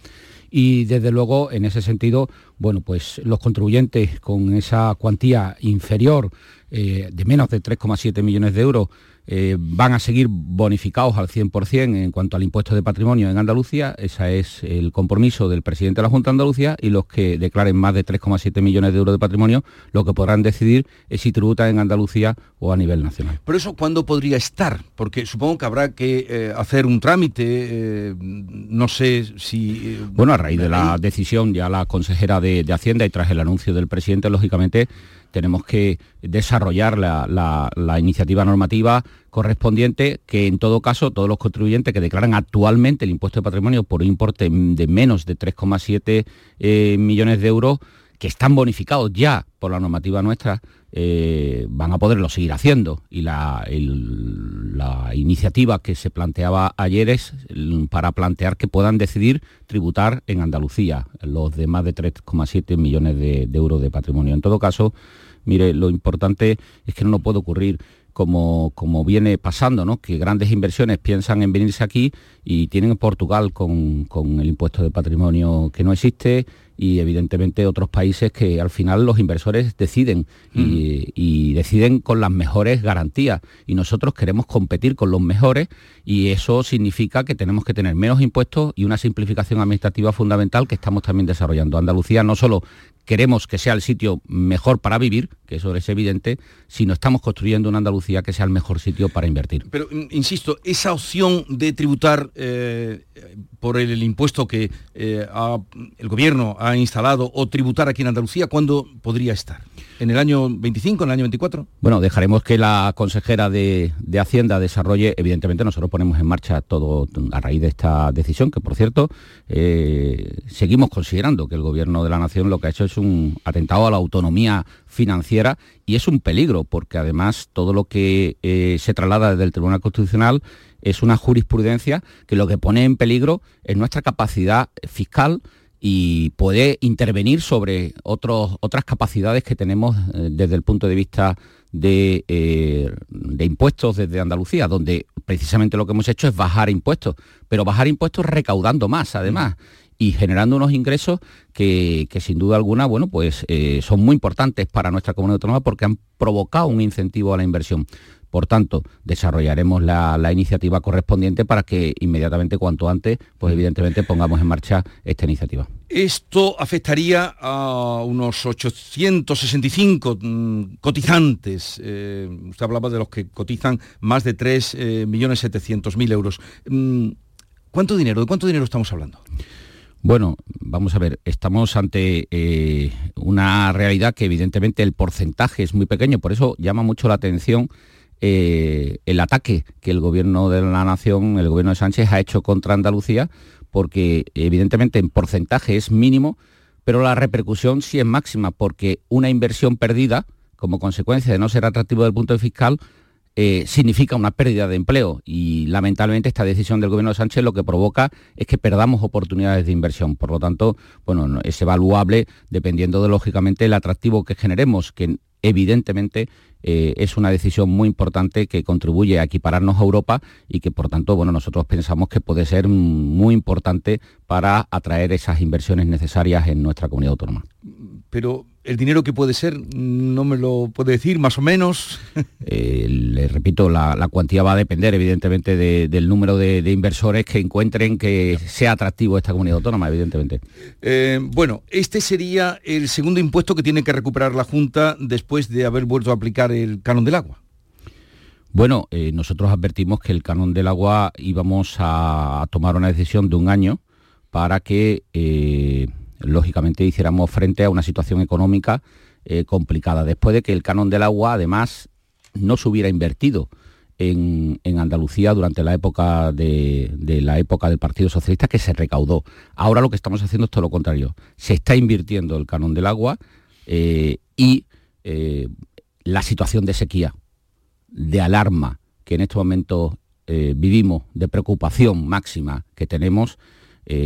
Y desde luego, en ese sentido, bueno, pues los contribuyentes con esa cuantía inferior eh, de menos de 3,7 millones de euros eh, van a seguir bonificados al 100% en cuanto al impuesto de patrimonio en Andalucía. Ese es el compromiso del presidente de la Junta de Andalucía y los que declaren más de 3,7 millones de euros de patrimonio, lo que podrán decidir es si tributan en Andalucía o a nivel nacional. Pero eso, ¿cuándo podría estar? Porque supongo que habrá que eh, hacer un trámite, eh, no sé si... Bueno, a raíz de la decisión ya la consejera de, de Hacienda y tras el anuncio del presidente, lógicamente tenemos que desarrollar la, iniciativa normativa correspondiente que en todo caso todos los contribuyentes que declaran actualmente el impuesto de patrimonio por un importe de menos de 3,7 eh, millones de euros que están bonificados ya por la normativa nuestra, eh, van a poderlo seguir haciendo. Y la, la iniciativa que se planteaba ayer es mm, para plantear que puedan decidir tributar en Andalucía los de más de 3,7 millones de, de euros de patrimonio. En todo caso, mire, lo importante es que no nos puede ocurrir como, como viene pasando, ¿no? que grandes inversiones piensan en venirse aquí y tienen Portugal con, con el impuesto de patrimonio que no existe y evidentemente otros países que al final los inversores deciden y, y deciden con las mejores garantías y nosotros queremos competir con los mejores y eso significa que tenemos que tener menos impuestos y una simplificación administrativa fundamental que estamos también desarrollando. Andalucía no solo queremos que sea el sitio mejor para vivir, que eso es evidente, sino estamos construyendo una Andalucía que sea el mejor sitio para invertir. Pero, in- insisto, esa opción de tributar eh, por el, impuesto que eh, el gobierno ha instalado o tributar aquí en Andalucía, ¿cuándo podría estar? ¿En el año 25, en el año 24? Bueno, dejaremos que la consejera de, Hacienda desarrolle, evidentemente nosotros ponemos en marcha todo a raíz de esta decisión, que por cierto, eh, seguimos considerando que el Gobierno de la Nación lo que ha hecho es un atentado a la autonomía financiera y es un peligro, porque además todo lo que eh, se traslada desde el Tribunal Constitucional es una jurisprudencia que lo que pone en peligro es nuestra capacidad fiscal y puede intervenir sobre otros, otras capacidades que tenemos eh, desde el punto de vista de, eh, de, impuestos desde Andalucía, donde precisamente lo que hemos hecho es bajar impuestos, pero bajar impuestos recaudando más además y generando unos ingresos que, sin duda alguna, bueno, pues eh, son muy importantes para nuestra comunidad autónoma porque han provocado un incentivo a la inversión. Por tanto, desarrollaremos la, iniciativa correspondiente para que inmediatamente, cuanto antes, pues evidentemente pongamos en marcha esta iniciativa. Esto afectaría a unos 865 mm, cotizantes. Eh, usted hablaba de los que cotizan más de 3.700.000 eh, euros. Mm, ¿Cuánto dinero? ¿De cuánto dinero estamos hablando? Bueno, vamos a ver, estamos ante eh, una realidad que evidentemente el porcentaje es muy pequeño, por eso llama mucho la atención eh, el ataque que el gobierno de la nación, el gobierno de Sánchez ha hecho contra Andalucía, porque evidentemente en porcentaje es mínimo, pero la repercusión sí es máxima, porque una inversión perdida, como consecuencia de no ser atractivo del punto de fiscal, eh, significa una pérdida de empleo y lamentablemente esta decisión del gobierno de Sánchez lo que provoca es que perdamos oportunidades de inversión. Por lo tanto, bueno, es evaluable dependiendo de lógicamente el atractivo que generemos, que evidentemente eh, es una decisión muy importante que contribuye a equipararnos a Europa y que por tanto bueno, nosotros pensamos que puede ser muy importante para atraer esas inversiones necesarias en nuestra comunidad autónoma. Pero el dinero que puede ser, no me lo puede decir, más o menos. Eh, le repito, la, cuantía va a depender evidentemente del número de, inversores que encuentren que sea atractivo esta comunidad autónoma, evidentemente. Eh, bueno, este sería el segundo impuesto que tiene que recuperar la Junta después de haber vuelto a aplicar el canon del agua. Bueno, eh, nosotros advertimos que el canon del agua íbamos a, tomar una decisión de un año para que lógicamente hiciéramos frente a una situación económica eh, complicada. Después de que el canon del agua, además, no se hubiera invertido en, Andalucía durante la época de, la época del Partido Socialista, que se recaudó. Ahora lo que estamos haciendo es todo lo contrario. Se está invirtiendo el canon del agua eh, y eh, la situación de sequía, de alarma que en este momento vivimos, de preocupación máxima que tenemos,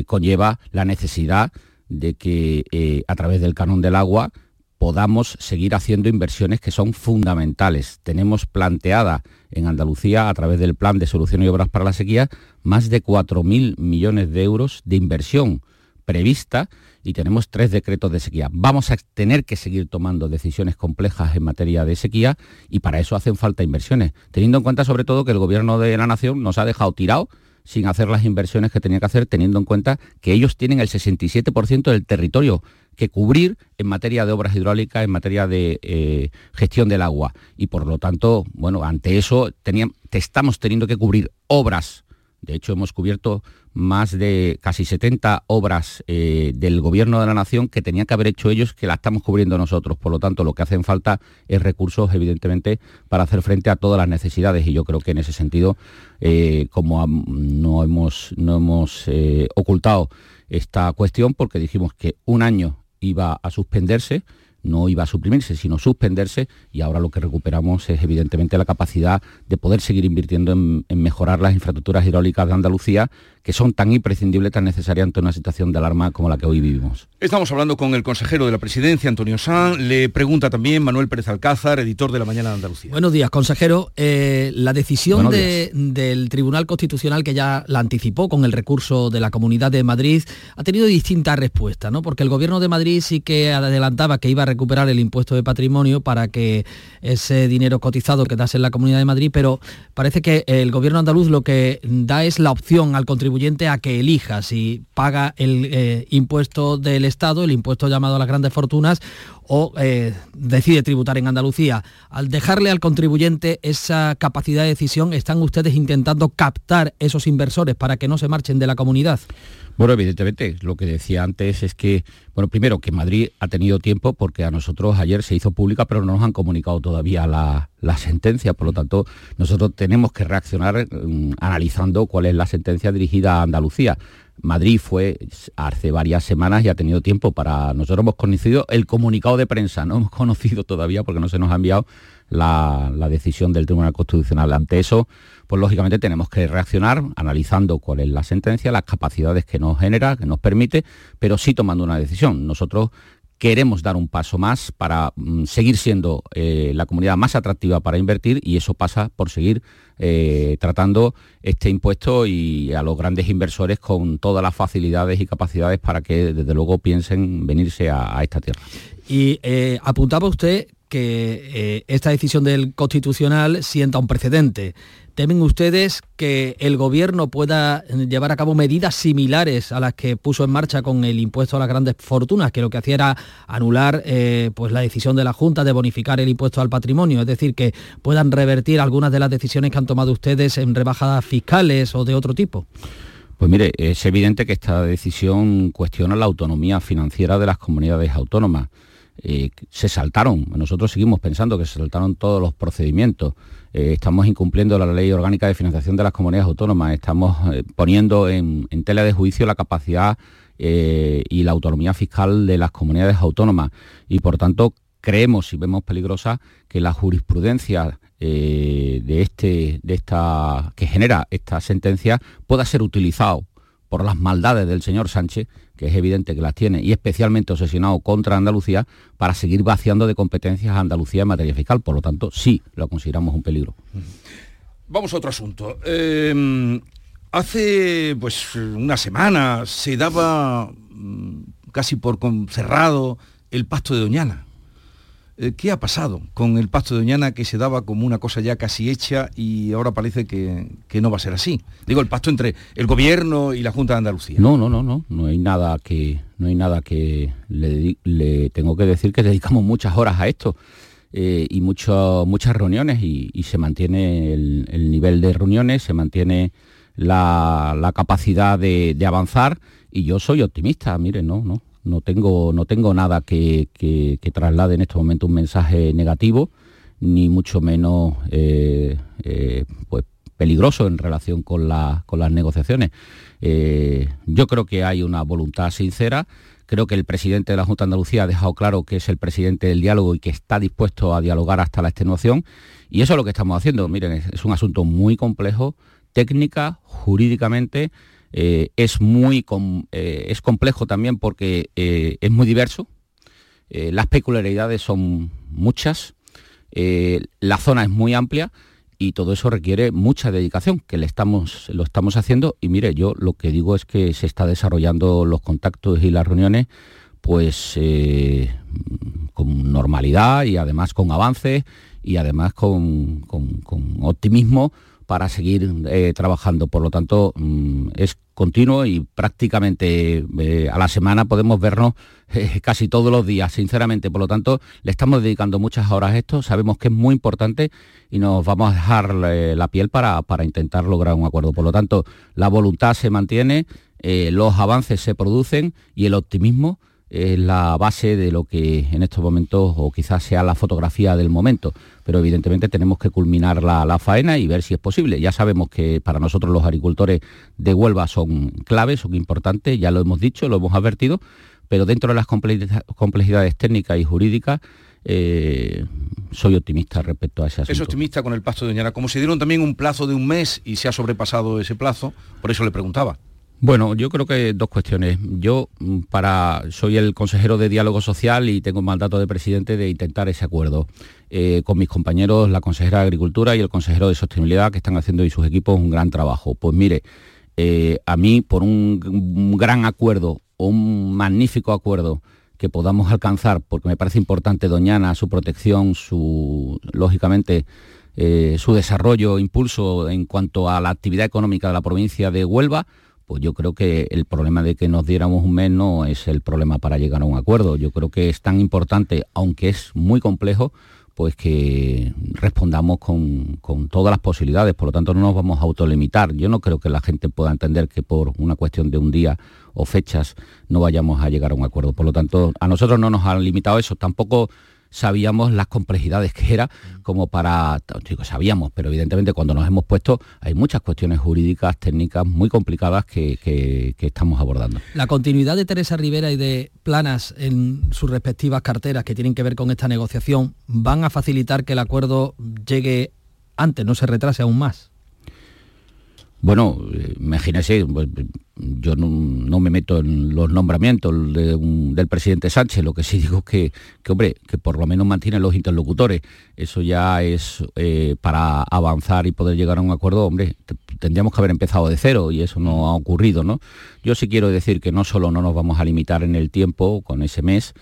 conlleva la necesidad de que eh, a través del canon del agua podamos seguir haciendo inversiones que son fundamentales. Tenemos planteada en Andalucía, a través del Plan de Solución y Obras para la Sequía, más de 4.000 millones de euros de inversión prevista y tenemos tres decretos de sequía. Vamos a tener que seguir tomando decisiones complejas en materia de sequía y para eso hacen falta inversiones, teniendo en cuenta sobre todo que el Gobierno de la Nación nos ha dejado tirado sin hacer las inversiones que tenía que hacer, teniendo en cuenta que ellos tienen el 67% del territorio que cubrir en materia de obras hidráulicas, en materia de eh, gestión del agua. Y por lo tanto, bueno, ante eso estamos teniendo que cubrir obras. De hecho, hemos cubierto más de casi 70 obras eh, del Gobierno de la Nación que tenían que haber hecho ellos, que la estamos cubriendo nosotros. Por lo tanto, lo que hacen falta es recursos, evidentemente, para hacer frente a todas las necesidades. Y yo creo que en ese sentido, eh, como no hemos, no hemos eh, ocultado esta cuestión, porque dijimos que un año iba a suspenderse, no iba a suprimirse, sino suspenderse y ahora lo que recuperamos es evidentemente la capacidad de poder seguir invirtiendo en, mejorar las infraestructuras hidráulicas de Andalucía que son tan imprescindibles, tan necesarias ante una situación de alarma como la que hoy vivimos. Estamos hablando con el consejero de la presidencia, Antonio Sanz. Le pregunta también Manuel Pérez Alcázar, editor de La Mañana de Andalucía. Buenos días, consejero. Eh, la decisión del Tribunal Constitucional, que ya la anticipó con el recurso de la Comunidad de Madrid, ha tenido distintas respuestas, ¿no? Porque el Gobierno de Madrid sí que adelantaba que iba a recuperar el impuesto de patrimonio para que ese dinero cotizado quedase en la Comunidad de Madrid, pero parece que el Gobierno andaluz lo que da es la opción al contribuyente a que elija si paga el eh, impuesto del Estado, el impuesto llamado a las grandes fortunas, o eh, decide tributar en Andalucía. Al dejarle al contribuyente esa capacidad de decisión, ¿están ustedes intentando captar esos inversores para que no se marchen de la comunidad? Bueno, evidentemente, lo que decía antes es que, bueno, primero que Madrid ha tenido tiempo porque a nosotros ayer se hizo pública, pero no nos han comunicado todavía la, sentencia, por lo tanto, nosotros tenemos que reaccionar mm, analizando cuál es la sentencia dirigida a Andalucía. Madrid fue hace varias semanas y ha tenido tiempo para... Nosotros hemos conocido el comunicado de prensa, no hemos conocido todavía porque no se nos ha enviado la, decisión del Tribunal Constitucional. Ante eso, pues lógicamente tenemos que reaccionar analizando cuál es la sentencia, las capacidades que nos genera, que nos permite, pero sí tomando una decisión. Nosotros queremos dar un paso más para mm, seguir siendo eh, la comunidad más atractiva para invertir y eso pasa por seguir eh, tratando este impuesto y a los grandes inversores con todas las facilidades y capacidades para que desde luego piensen venirse a, esta tierra. Y eh, apuntaba usted que esta decisión del Constitucional sienta un precedente. ¿Temen ustedes que el Gobierno pueda llevar a cabo medidas similares a las que puso en marcha con el impuesto a las grandes fortunas, que lo que hacía era anular eh, pues la decisión de la Junta de bonificar el impuesto al patrimonio? Es decir, que puedan revertir algunas de las decisiones que han tomado ustedes en rebajadas fiscales o de otro tipo. Pues mire, es evidente que esta decisión cuestiona la autonomía financiera de las comunidades autónomas. Eh, se saltaron, nosotros seguimos pensando que se saltaron todos los procedimientos. Eh, estamos incumpliendo la ley orgánica de financiación de las comunidades autónomas, estamos eh, poniendo en, tela de juicio la capacidad y la autonomía fiscal de las comunidades autónomas. Y por tanto creemos y vemos peligrosa que la jurisprudencia de este de esta que genera esta sentencia pueda ser utilizado por las maldades del señor Sánchez que es evidente que las tiene, y especialmente obsesionado contra Andalucía, para seguir vaciando de competencias a Andalucía en materia fiscal. Por lo tanto, sí lo consideramos un peligro. Vamos a otro asunto. Eh, hace pues una semana se daba mm, casi por cerrado el pasto de Doñana. Eh, ¿Qué ha pasado con el pasto de Doñana que se daba como una cosa ya casi hecha y ahora parece que, que, no va a ser así? Digo, el pacto entre el gobierno y la Junta de Andalucía. No, no, no, no, no hay nada que, no hay nada que le, tengo que decir que dedicamos muchas horas a esto. Eh, y mucho, muchas reuniones y, se mantiene el, el, nivel de reuniones, se mantiene la, la capacidad de, de, avanzar y yo soy optimista, mire, no, no, no tengo, no tengo nada que, que, traslade en este momento un mensaje negativo, ni mucho menos eh, eh, pues, peligroso en relación con, la, con las negociaciones. Eh, yo creo que hay una voluntad sincera. Creo que el presidente de la Junta de Andalucía ha dejado claro que es el presidente del diálogo y que está dispuesto a dialogar hasta la extenuación. Y eso es lo que estamos haciendo. Miren, es un asunto muy complejo, técnica, jurídicamente, eh, es muy eh, es complejo también porque eh, es muy diverso, las peculiaridades son muchas, la zona es muy amplia y todo eso requiere mucha dedicación, que le estamos, lo estamos haciendo. Y mire, yo lo que digo es que se está desarrollando los contactos y las reuniones pues con normalidad y además con avances y además con optimismo para seguir eh, trabajando. Por lo tanto, mmm, es continuo y prácticamente eh, a la semana podemos vernos eh, casi todos los días, sinceramente. Por lo tanto, le estamos dedicando muchas horas a esto, sabemos que es muy importante y nos vamos a dejar la piel para, para, intentar lograr un acuerdo. Por lo tanto, la voluntad se mantiene, los avances se producen y el optimismo es la base de lo que en estos momentos o quizás sea la fotografía del momento, pero evidentemente tenemos que culminar la, la, faena y ver si es posible. Ya sabemos que para nosotros los agricultores de Huelva son claves, son importantes, ya lo hemos dicho, lo hemos advertido, pero dentro de las complejidades técnicas y jurídicas eh, soy optimista respecto a ese asunto. Es optimista con el pasto de Doñana. Como se dieron también un plazo de un mes y se ha sobrepasado ese plazo, por eso le preguntaba. Bueno, yo creo que dos cuestiones. Yo mm, para soy el consejero de diálogo social y tengo un mandato de presidente de intentar ese acuerdo eh, con mis compañeros, la consejera de Agricultura y el consejero de Sostenibilidad, que están haciendo y sus equipos un gran trabajo. Pues mire, eh, a mí por un, gran acuerdo un magnífico acuerdo que podamos alcanzar, porque me parece importante Doñana, su protección, su lógicamente eh, su desarrollo, impulso en cuanto a la actividad económica de la provincia de Huelva, pues yo creo que el problema de que nos diéramos un mes no es el problema para llegar a un acuerdo. Yo creo que es tan importante, aunque es muy complejo, pues que respondamos con, con, todas las posibilidades, por lo tanto no nos vamos a autolimitar. Yo no creo que la gente pueda entender que por una cuestión de un día o fechas no vayamos a llegar a un acuerdo. Por lo tanto, a nosotros no nos han limitado eso, tampoco sabíamos las complejidades que era como para, digo, sabíamos, pero evidentemente cuando nos hemos puesto hay muchas cuestiones jurídicas, técnicas muy complicadas que, que- que estamos abordando. La continuidad de Teresa Rivera y de Planas en sus respectivas carteras que tienen que ver con esta negociación van a facilitar que el acuerdo llegue antes, no se retrase aún más. Bueno, eh, imagínese, pues, yo no, me meto en los nombramientos del presidente Sánchez, lo que sí digo es que, hombre, que por lo menos mantiene los interlocutores. Eso ya es eh, para avanzar y poder llegar a un acuerdo, hombre, tendríamos que haber empezado de cero y eso no ha ocurrido, ¿no? Yo sí quiero decir que no solo no nos vamos a limitar en el tiempo con ese mes,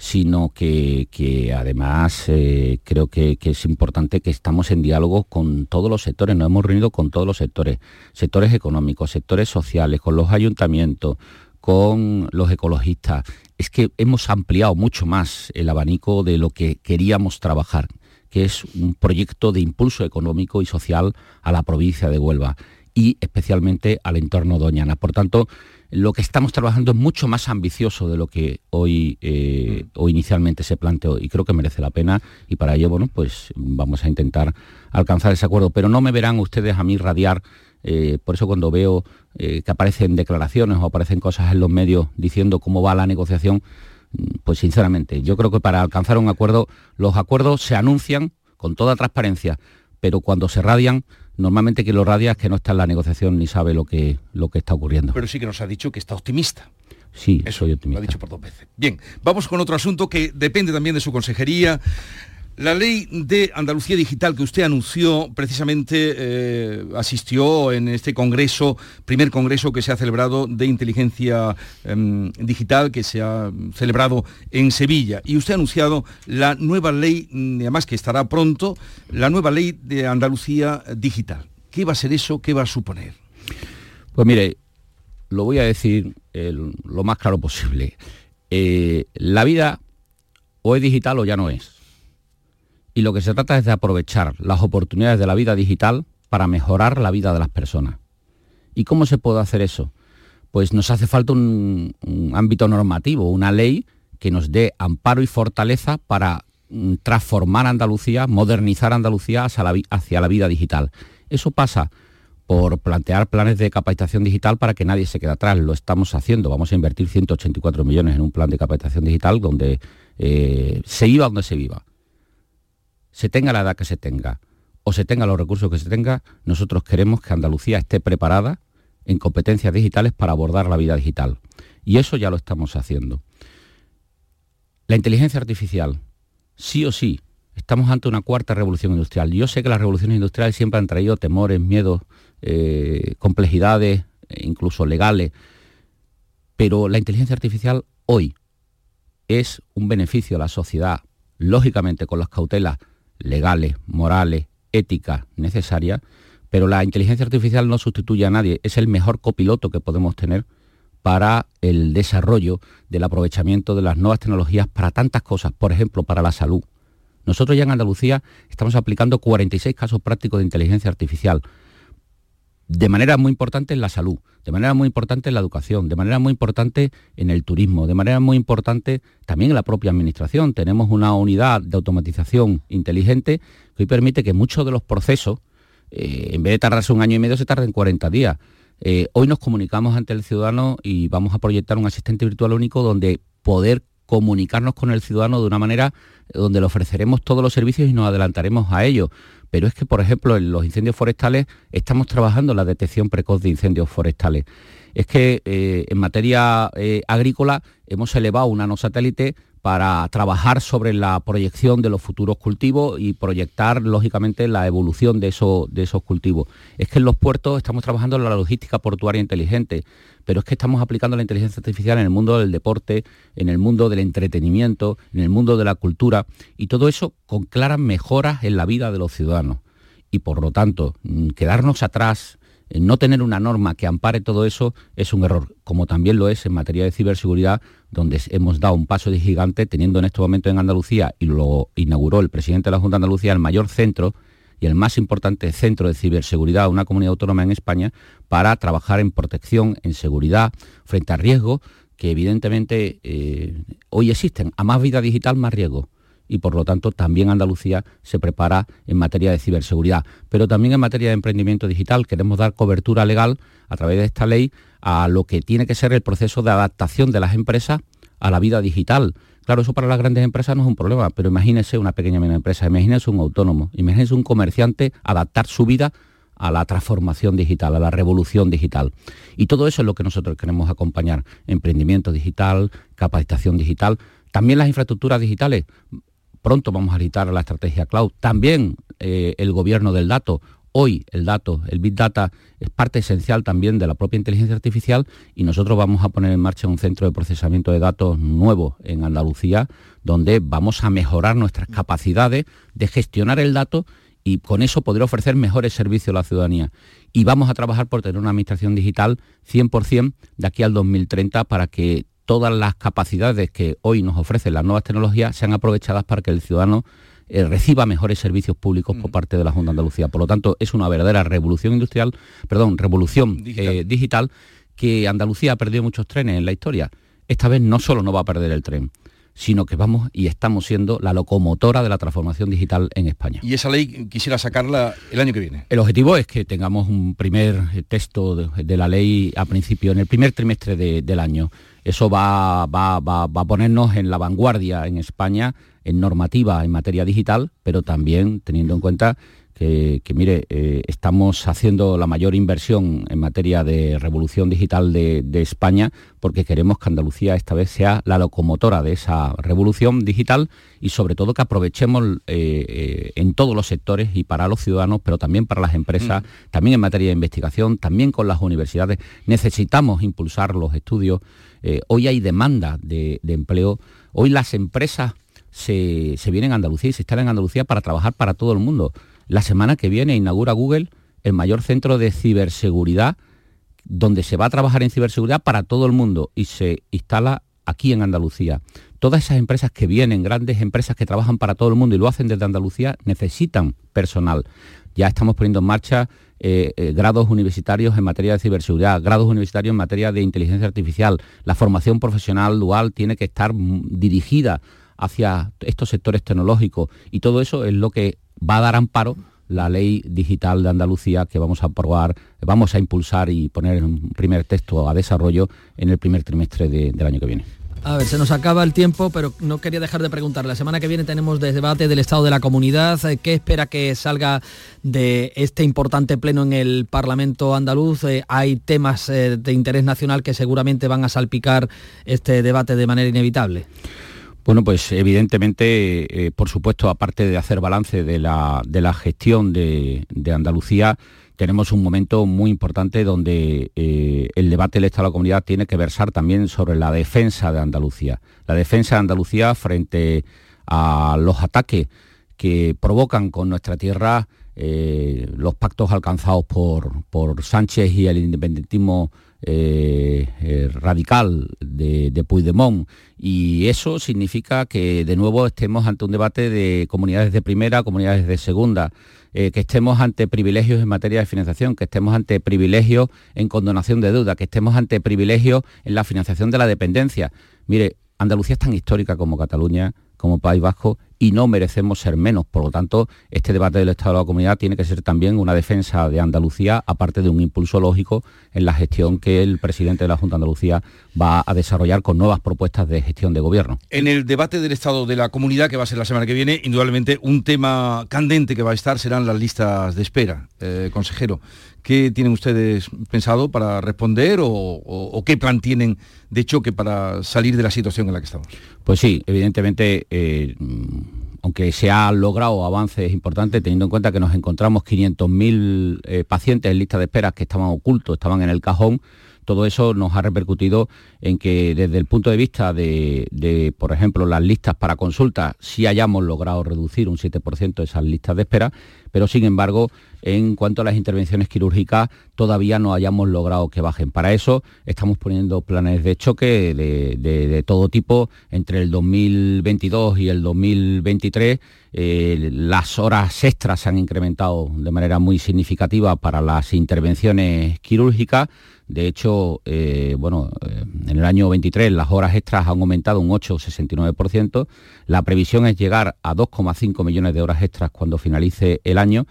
sino que, que además eh, creo que, que es importante que estamos en diálogo con todos los sectores, nos hemos reunido con todos los sectores, sectores económicos, sectores sociales, con los ayuntamientos, con los ecologistas. Es que hemos ampliado mucho más el abanico de lo que queríamos trabajar, que es un proyecto de impulso económico y social a la provincia de Huelva y especialmente al entorno doñana. Por tanto, lo que estamos trabajando es mucho más ambicioso de lo que hoy eh, o inicialmente se planteó y creo que merece la pena y para ello bueno pues vamos a intentar alcanzar ese acuerdo pero no me verán ustedes a mí radiar eh, por eso cuando veo eh, que aparecen declaraciones o aparecen cosas en los medios diciendo cómo va la negociación mm, pues sinceramente yo creo que para alcanzar un acuerdo los acuerdos se anuncian con toda transparencia pero cuando se radian normalmente quien lo radia es que no está en la negociación ni sabe lo que lo que está ocurriendo Pero sí que nos ha dicho que está optimista. Sí, Eso soy optimista. Lo ha dicho por dos veces. Bien, vamos con otro asunto que depende también de su consejería. La ley de Andalucía Digital que usted anunció precisamente eh, asistió en este congreso, primer congreso que se ha celebrado de inteligencia em, digital que se ha celebrado en Sevilla. Y usted ha anunciado la nueva ley, mm, además que estará pronto, la nueva ley de Andalucía Digital. ¿Qué va a ser eso? ¿Qué va a suponer? Pues mire, lo voy a decir el- lo más claro posible. Eh, la vida o es digital o ya no es. Y lo que se trata es de aprovechar las oportunidades de la vida digital para mejorar la vida de las personas. ¿Y cómo se puede hacer eso? Pues nos hace falta un, ámbito normativo, una ley que nos dé amparo y fortaleza para mm, transformar Andalucía, modernizar Andalucía hacia la, vi- hacia la vida digital. Eso pasa por plantear planes de capacitación digital para que nadie se quede atrás. Lo estamos haciendo. Vamos a invertir 184 millones en un plan de capacitación digital donde eh, se viva donde se viva. Se tenga la edad que se tenga o se tenga los recursos que se tenga, nosotros queremos que Andalucía esté preparada en competencias digitales para abordar la vida digital. Y eso ya lo estamos haciendo. La inteligencia artificial, sí o sí, estamos ante una cuarta revolución industrial. Yo sé que las revoluciones industriales siempre han traído temores, miedos, eh, complejidades, incluso legales, pero la inteligencia artificial hoy es un beneficio a la sociedad, lógicamente con las cautelas legales, morales, éticas necesarias, pero la inteligencia artificial no sustituye a nadie, es el mejor copiloto que podemos tener para el desarrollo del aprovechamiento de las nuevas tecnologías para tantas cosas, por ejemplo, para la salud. Nosotros ya en Andalucía estamos aplicando 46 casos prácticos de inteligencia artificial, de manera muy importante en la salud, de manera muy importante en la educación, de manera muy importante en el turismo, de manera muy importante también en la propia administración. Tenemos una unidad de automatización inteligente que hoy permite que muchos de los procesos, eh, en vez de tardarse un año y medio, se tarden 40 días. Eh, hoy nos comunicamos ante el ciudadano y vamos a proyectar un asistente virtual único donde poder comunicarnos con el ciudadano de una manera donde le ofreceremos todos los servicios y nos adelantaremos a ellos. Pero es que, por ejemplo, en los incendios forestales estamos trabajando en la detección precoz de incendios forestales. Es que eh, en materia eh, agrícola hemos elevado un nanosatélite para trabajar sobre la proyección de los futuros cultivos y proyectar, lógicamente, la evolución de, de esos cultivos. Es que en los puertos estamos trabajando en la logística portuaria inteligente, pero es que estamos aplicando la inteligencia artificial en el mundo del deporte, en el mundo del entretenimiento, en el mundo de la cultura, y todo eso con claras mejoras en la vida de los ciudadanos. Y por lo tanto, mm, quedarnos atrás, no tener una norma que ampare todo eso es un error, como también lo es en materia de ciberseguridad, donde hemos dado un paso de gigante, teniendo en este momento en Andalucía, y lo inauguró el presidente de la Junta de Andalucía, el mayor centro y el más importante centro de ciberseguridad de una comunidad autónoma en España para trabajar en protección, en seguridad, frente a riesgos que evidentemente eh, hoy existen. A más vida digital, más riesgo. Y por lo tanto también Andalucía se prepara en materia de ciberseguridad, pero también en materia de emprendimiento digital. Queremos dar cobertura legal a través de esta ley a lo que tiene que ser el proceso de adaptación de las empresas a la vida digital. Claro, eso para las grandes empresas no es un problema, pero imagínese una pequeña media empresa, imagínese un autónomo, imagínese un comerciante adaptar su vida a la transformación digital, a la revolución digital. Y todo eso es lo que nosotros queremos acompañar. Emprendimiento digital, capacitación digital, también las infraestructuras digitales. Pronto vamos a editar la estrategia cloud. También eh, el gobierno del dato. Hoy el dato, el Big Data, es parte esencial también de la propia inteligencia artificial y nosotros vamos a poner en marcha un centro de procesamiento de datos nuevo en Andalucía, donde vamos a mejorar nuestras capacidades de gestionar el dato y con eso poder ofrecer mejores servicios a la ciudadanía. Y vamos a trabajar por tener una administración digital 100% de aquí al 2030 para que todas las capacidades que hoy nos ofrecen las nuevas tecnologías sean aprovechadas para que el ciudadano eh, reciba mejores servicios públicos por mm. parte de la Junta de Andalucía. Por lo tanto, es una verdadera revolución industrial, perdón, revolución eh, digital que Andalucía ha perdido muchos trenes en la historia. Esta vez no solo no va a perder el tren, sino que vamos y estamos siendo la locomotora de la transformación digital en España. ¿Y esa ley quisiera sacarla el año que viene? El objetivo es que tengamos un primer texto de, la ley a principio, en el primer trimestre del año. Eso va, va a ponernos en la vanguardia en España en normativa en materia digital, pero también teniendo en cuenta que, mire, eh, estamos haciendo la mayor inversión en materia de revolución digital de, España porque queremos que Andalucía esta vez sea la locomotora de esa revolución digital y sobre todo que aprovechemos eh, eh, en todos los sectores y para los ciudadanos, pero también para las empresas, mm. también en materia de investigación, también con las universidades. Necesitamos impulsar los estudios. hoy hay demanda de, empleo. Hoy las empresas se, se, vienen a Andalucía y se instalan en Andalucía para trabajar para todo el mundo. La semana que viene inaugura Google el mayor centro de ciberseguridad donde se va a trabajar en ciberseguridad para todo el mundo y se instala aquí en Andalucía. Todas esas empresas que vienen, grandes empresas que trabajan para todo el mundo y lo hacen desde Andalucía, necesitan personal. Ya estamos poniendo en marcha eh, eh, grados universitarios en materia de ciberseguridad, grados universitarios en materia de inteligencia artificial. La formación profesional dual tiene que estar dirigida hacia estos sectores tecnológicos y todo eso es lo que va a dar amparo la ley digital de Andalucía que vamos a aprobar, vamos a impulsar y poner en un primer texto a desarrollo en el primer trimestre del año que viene. A ver, se nos acaba el tiempo, pero no quería dejar de preguntar. La semana que viene tenemos debate del estado de la comunidad. ¿Qué espera que salga de este importante pleno en el Parlamento andaluz? Eh, hay temas eh, de interés nacional que seguramente van a salpicar este debate de manera inevitable. Bueno, pues evidentemente, eh, por supuesto, aparte de hacer balance de la, gestión de, Andalucía, tenemos un momento muy importante donde eh, el debate del Estado de la Comunidad tiene que versar también sobre la defensa de Andalucía. La defensa de Andalucía frente a los ataques que provocan con nuestra tierra eh, los pactos alcanzados por, por Sánchez y el independentismo eh, eh, radical de, de, Puigdemont y eso significa que de nuevo estemos ante un debate de comunidades de primera, comunidades de segunda, eh, que estemos ante privilegios en materia de financiación, que estemos ante privilegios en condonación de deuda, que estemos ante privilegios en la financiación de la dependencia. Mire, Andalucía es tan histórica como Cataluña, como País Vasco y no merecemos ser menos. Por lo tanto, este debate del Estado de la Comunidad tiene que ser también una defensa de Andalucía, aparte de un impulso lógico en la gestión que el presidente de la Junta de Andalucía va a desarrollar con nuevas propuestas de gestión de gobierno. En el debate del Estado de la Comunidad, que va a ser la semana que viene, indudablemente un tema candente que va a estar serán las listas de espera, eh, consejero. ¿Qué tienen ustedes pensado para responder o, qué plan tienen de choque para salir de la situación en la que estamos? Pues sí, evidentemente, eh, aunque se han logrado avances importantes, teniendo en cuenta que nos encontramos 500.000 eh, pacientes en lista de espera que estaban ocultos, estaban en el cajón, todo eso nos ha repercutido en que desde el punto de vista de, por ejemplo, las listas para consultas, sí hayamos logrado reducir un 7% esas listas de espera, pero sin embargo, en cuanto a las intervenciones quirúrgicas, todavía no hayamos logrado que bajen. Para eso estamos poniendo planes de choque de, todo tipo. Entre el 2022 y el 2023, eh, las horas extras se han incrementado de manera muy significativa para las intervenciones quirúrgicas. De hecho, eh, bueno, eh, en el año 23 las horas extras han aumentado un 8,69%. La previsión es llegar a 2,5 millones de horas extras cuando finalice el año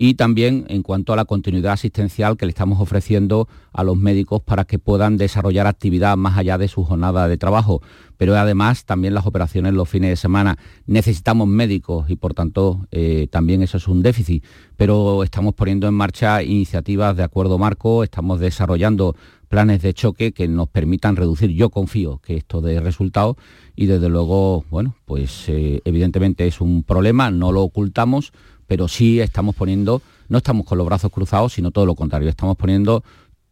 y también en cuanto a la continuidad asistencial que le estamos ofreciendo a los médicos para que puedan desarrollar actividad más allá de su jornada de trabajo. Pero además también las operaciones los fines de semana. Necesitamos médicos y por tanto eh, también eso es un déficit. Pero estamos poniendo en marcha iniciativas de acuerdo marco, estamos desarrollando planes de choque que nos permitan reducir. Yo confío que esto dé resultados y desde luego, bueno, pues eh, evidentemente es un problema, no lo ocultamos, pero sí estamos poniendo, no estamos con los brazos cruzados, sino todo lo contrario, estamos poniendo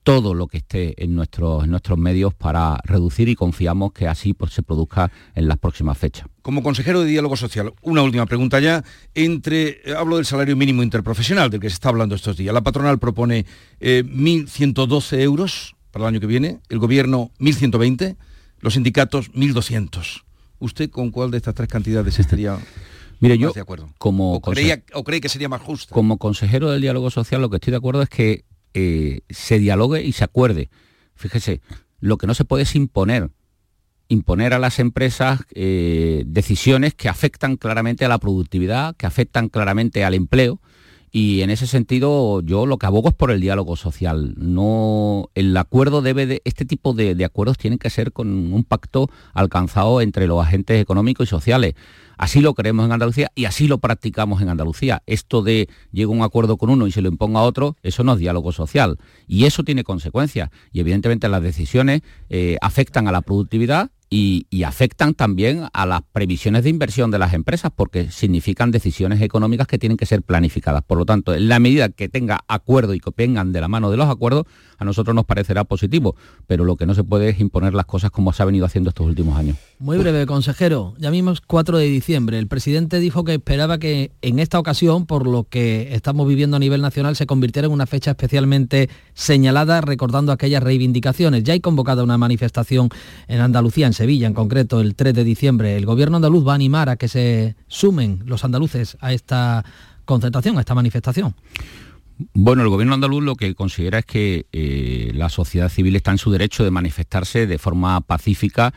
todo lo que esté en nuestros, nuestros medios para reducir y confiamos que así pues, se produzca en las próximas fechas. Como consejero de diálogo social, una última pregunta ya. Entre, eh, hablo del salario mínimo interprofesional del que se está hablando estos días. La patronal propone 1.112 eh, euros para el año que viene, el gobierno 1.120, los sindicatos 1.200. ¿Usted con cuál de estas tres cantidades estaría Mire, yo, como o, cree que sería más justo. Como consejero del diálogo social, lo que estoy de acuerdo es que eh, se dialogue y se acuerde. Fíjese, lo que no se puede es imponer, imponer a las empresas eh, decisiones que afectan claramente a la productividad, que afectan claramente al empleo. Y en ese sentido, yo lo que abogo es por el diálogo social. No, el acuerdo debe de, este tipo de, acuerdos tienen que ser con un pacto alcanzado entre los agentes económicos y sociales Así lo creemos en Andalucía y así lo practicamos en Andalucía. Esto de llego a un acuerdo con uno y se lo imponga a otro, eso no es diálogo social. Y eso tiene consecuencias. Y evidentemente las decisiones eh, afectan a la productividad y, afectan también a las previsiones de inversión de las empresas porque significan decisiones económicas que tienen que ser planificadas. Por lo tanto, en la medida que tenga acuerdo y que vengan de la mano de los acuerdos, a nosotros nos parecerá positivo, pero lo que no se puede es imponer las cosas como se ha venido haciendo estos últimos años. Muy breve, consejero. Ya mismo es 4 de diciembre. El presidente dijo que esperaba que en esta ocasión, por lo que estamos viviendo a nivel nacional, se convirtiera en una fecha especialmente señalada, recordando aquellas reivindicaciones. Ya hay convocada una manifestación en Andalucía, en Sevilla en concreto, el 3 de diciembre. El gobierno andaluz va a animar a que se sumen los andaluces a esta concentración, a esta manifestación. Bueno, el gobierno andaluz lo que considera es que eh, la sociedad civil está en su derecho de manifestarse de forma pacífica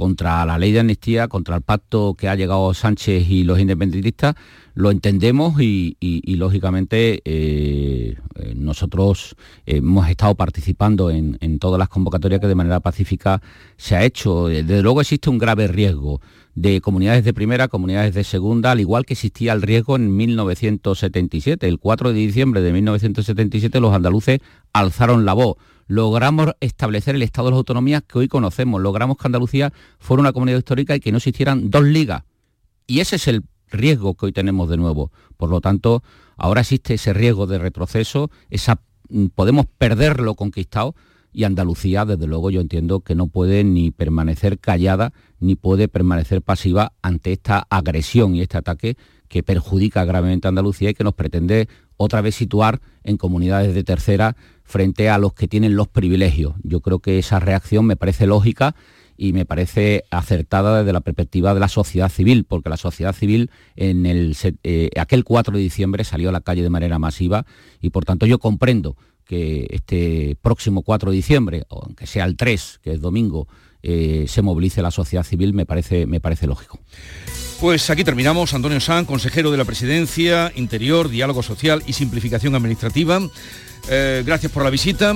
contra la ley de amnistía, contra el pacto que ha llegado Sánchez y los independentistas, lo entendemos y, lógicamente eh, eh, nosotros hemos estado participando en, en, todas las convocatorias que de manera pacífica se ha hecho. Desde luego existe un grave riesgo de comunidades de primera, comunidades de segunda, al igual que existía el riesgo en 1977. El 4 de diciembre de 1977 los andaluces alzaron la voz. Logramos establecer el estado de las autonomías que hoy conocemos. Logramos que Andalucía fuera una comunidad histórica y que no existieran dos ligas. Y ese es el riesgo que hoy tenemos de nuevo. Por lo tanto, ahora existe ese riesgo de retroceso, esa, mm, podemos perder lo conquistado y Andalucía, desde luego, yo entiendo que no puede ni permanecer callada ni puede permanecer pasiva ante esta agresión y este ataque que perjudica gravemente a Andalucía y que nos pretende otra vez situar en comunidades de tercera frente a los que tienen los privilegios. Yo creo que esa reacción me parece lógica y me parece acertada desde la perspectiva de la sociedad civil, porque la sociedad civil en el, eh, aquel 4 de diciembre salió a la calle de manera masiva y por tanto yo comprendo que este próximo 4 de diciembre, aunque sea el 3, que es domingo, eh, se movilice la sociedad civil, me parece, me parece lógico. Pues aquí terminamos. Antonio San, consejero de la Presidencia, Interior, Diálogo Social y Simplificación Administrativa. Eh, gracias por la visita.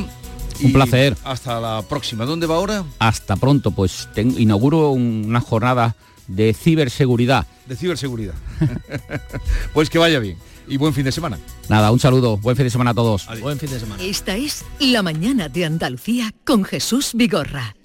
Un placer. Hasta la próxima. ¿Dónde va ahora? Hasta pronto, pues inauguro una jornada de ciberseguridad. De ciberseguridad. pues que vaya bien y buen fin de semana. Nada, un saludo, buen fin de semana a todos. Buen fin de semana. Esta es La Mañana de Andalucía con Jesús Vigorra,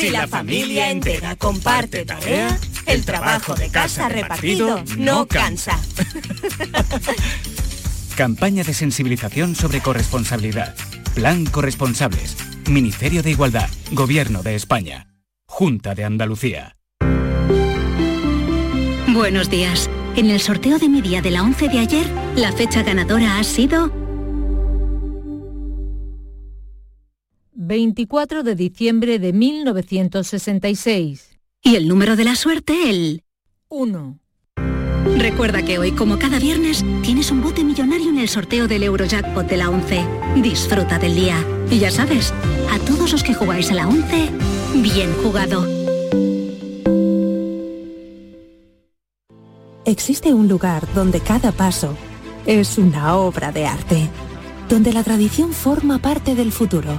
Si la familia entera comparte tarea, el trabajo de casa repartido no cansa. Campaña de sensibilización sobre corresponsabilidad. Plan Corresponsables. Ministerio de Igualdad. Gobierno de España. Junta de Andalucía. Buenos días. En el sorteo de mi día de la 11 de ayer, la fecha ganadora ha sido 24 de diciembre de 1966. Y el número de la suerte, el 1. Recuerda que hoy, como cada viernes, tienes un bote millonario en el sorteo del Eurojackpot de la 11. Disfruta del día. Y ya sabes, a todos los que jugáis a la 11, bien jugado. Existe un lugar donde cada paso es una obra de arte, donde la tradición forma parte del futuro,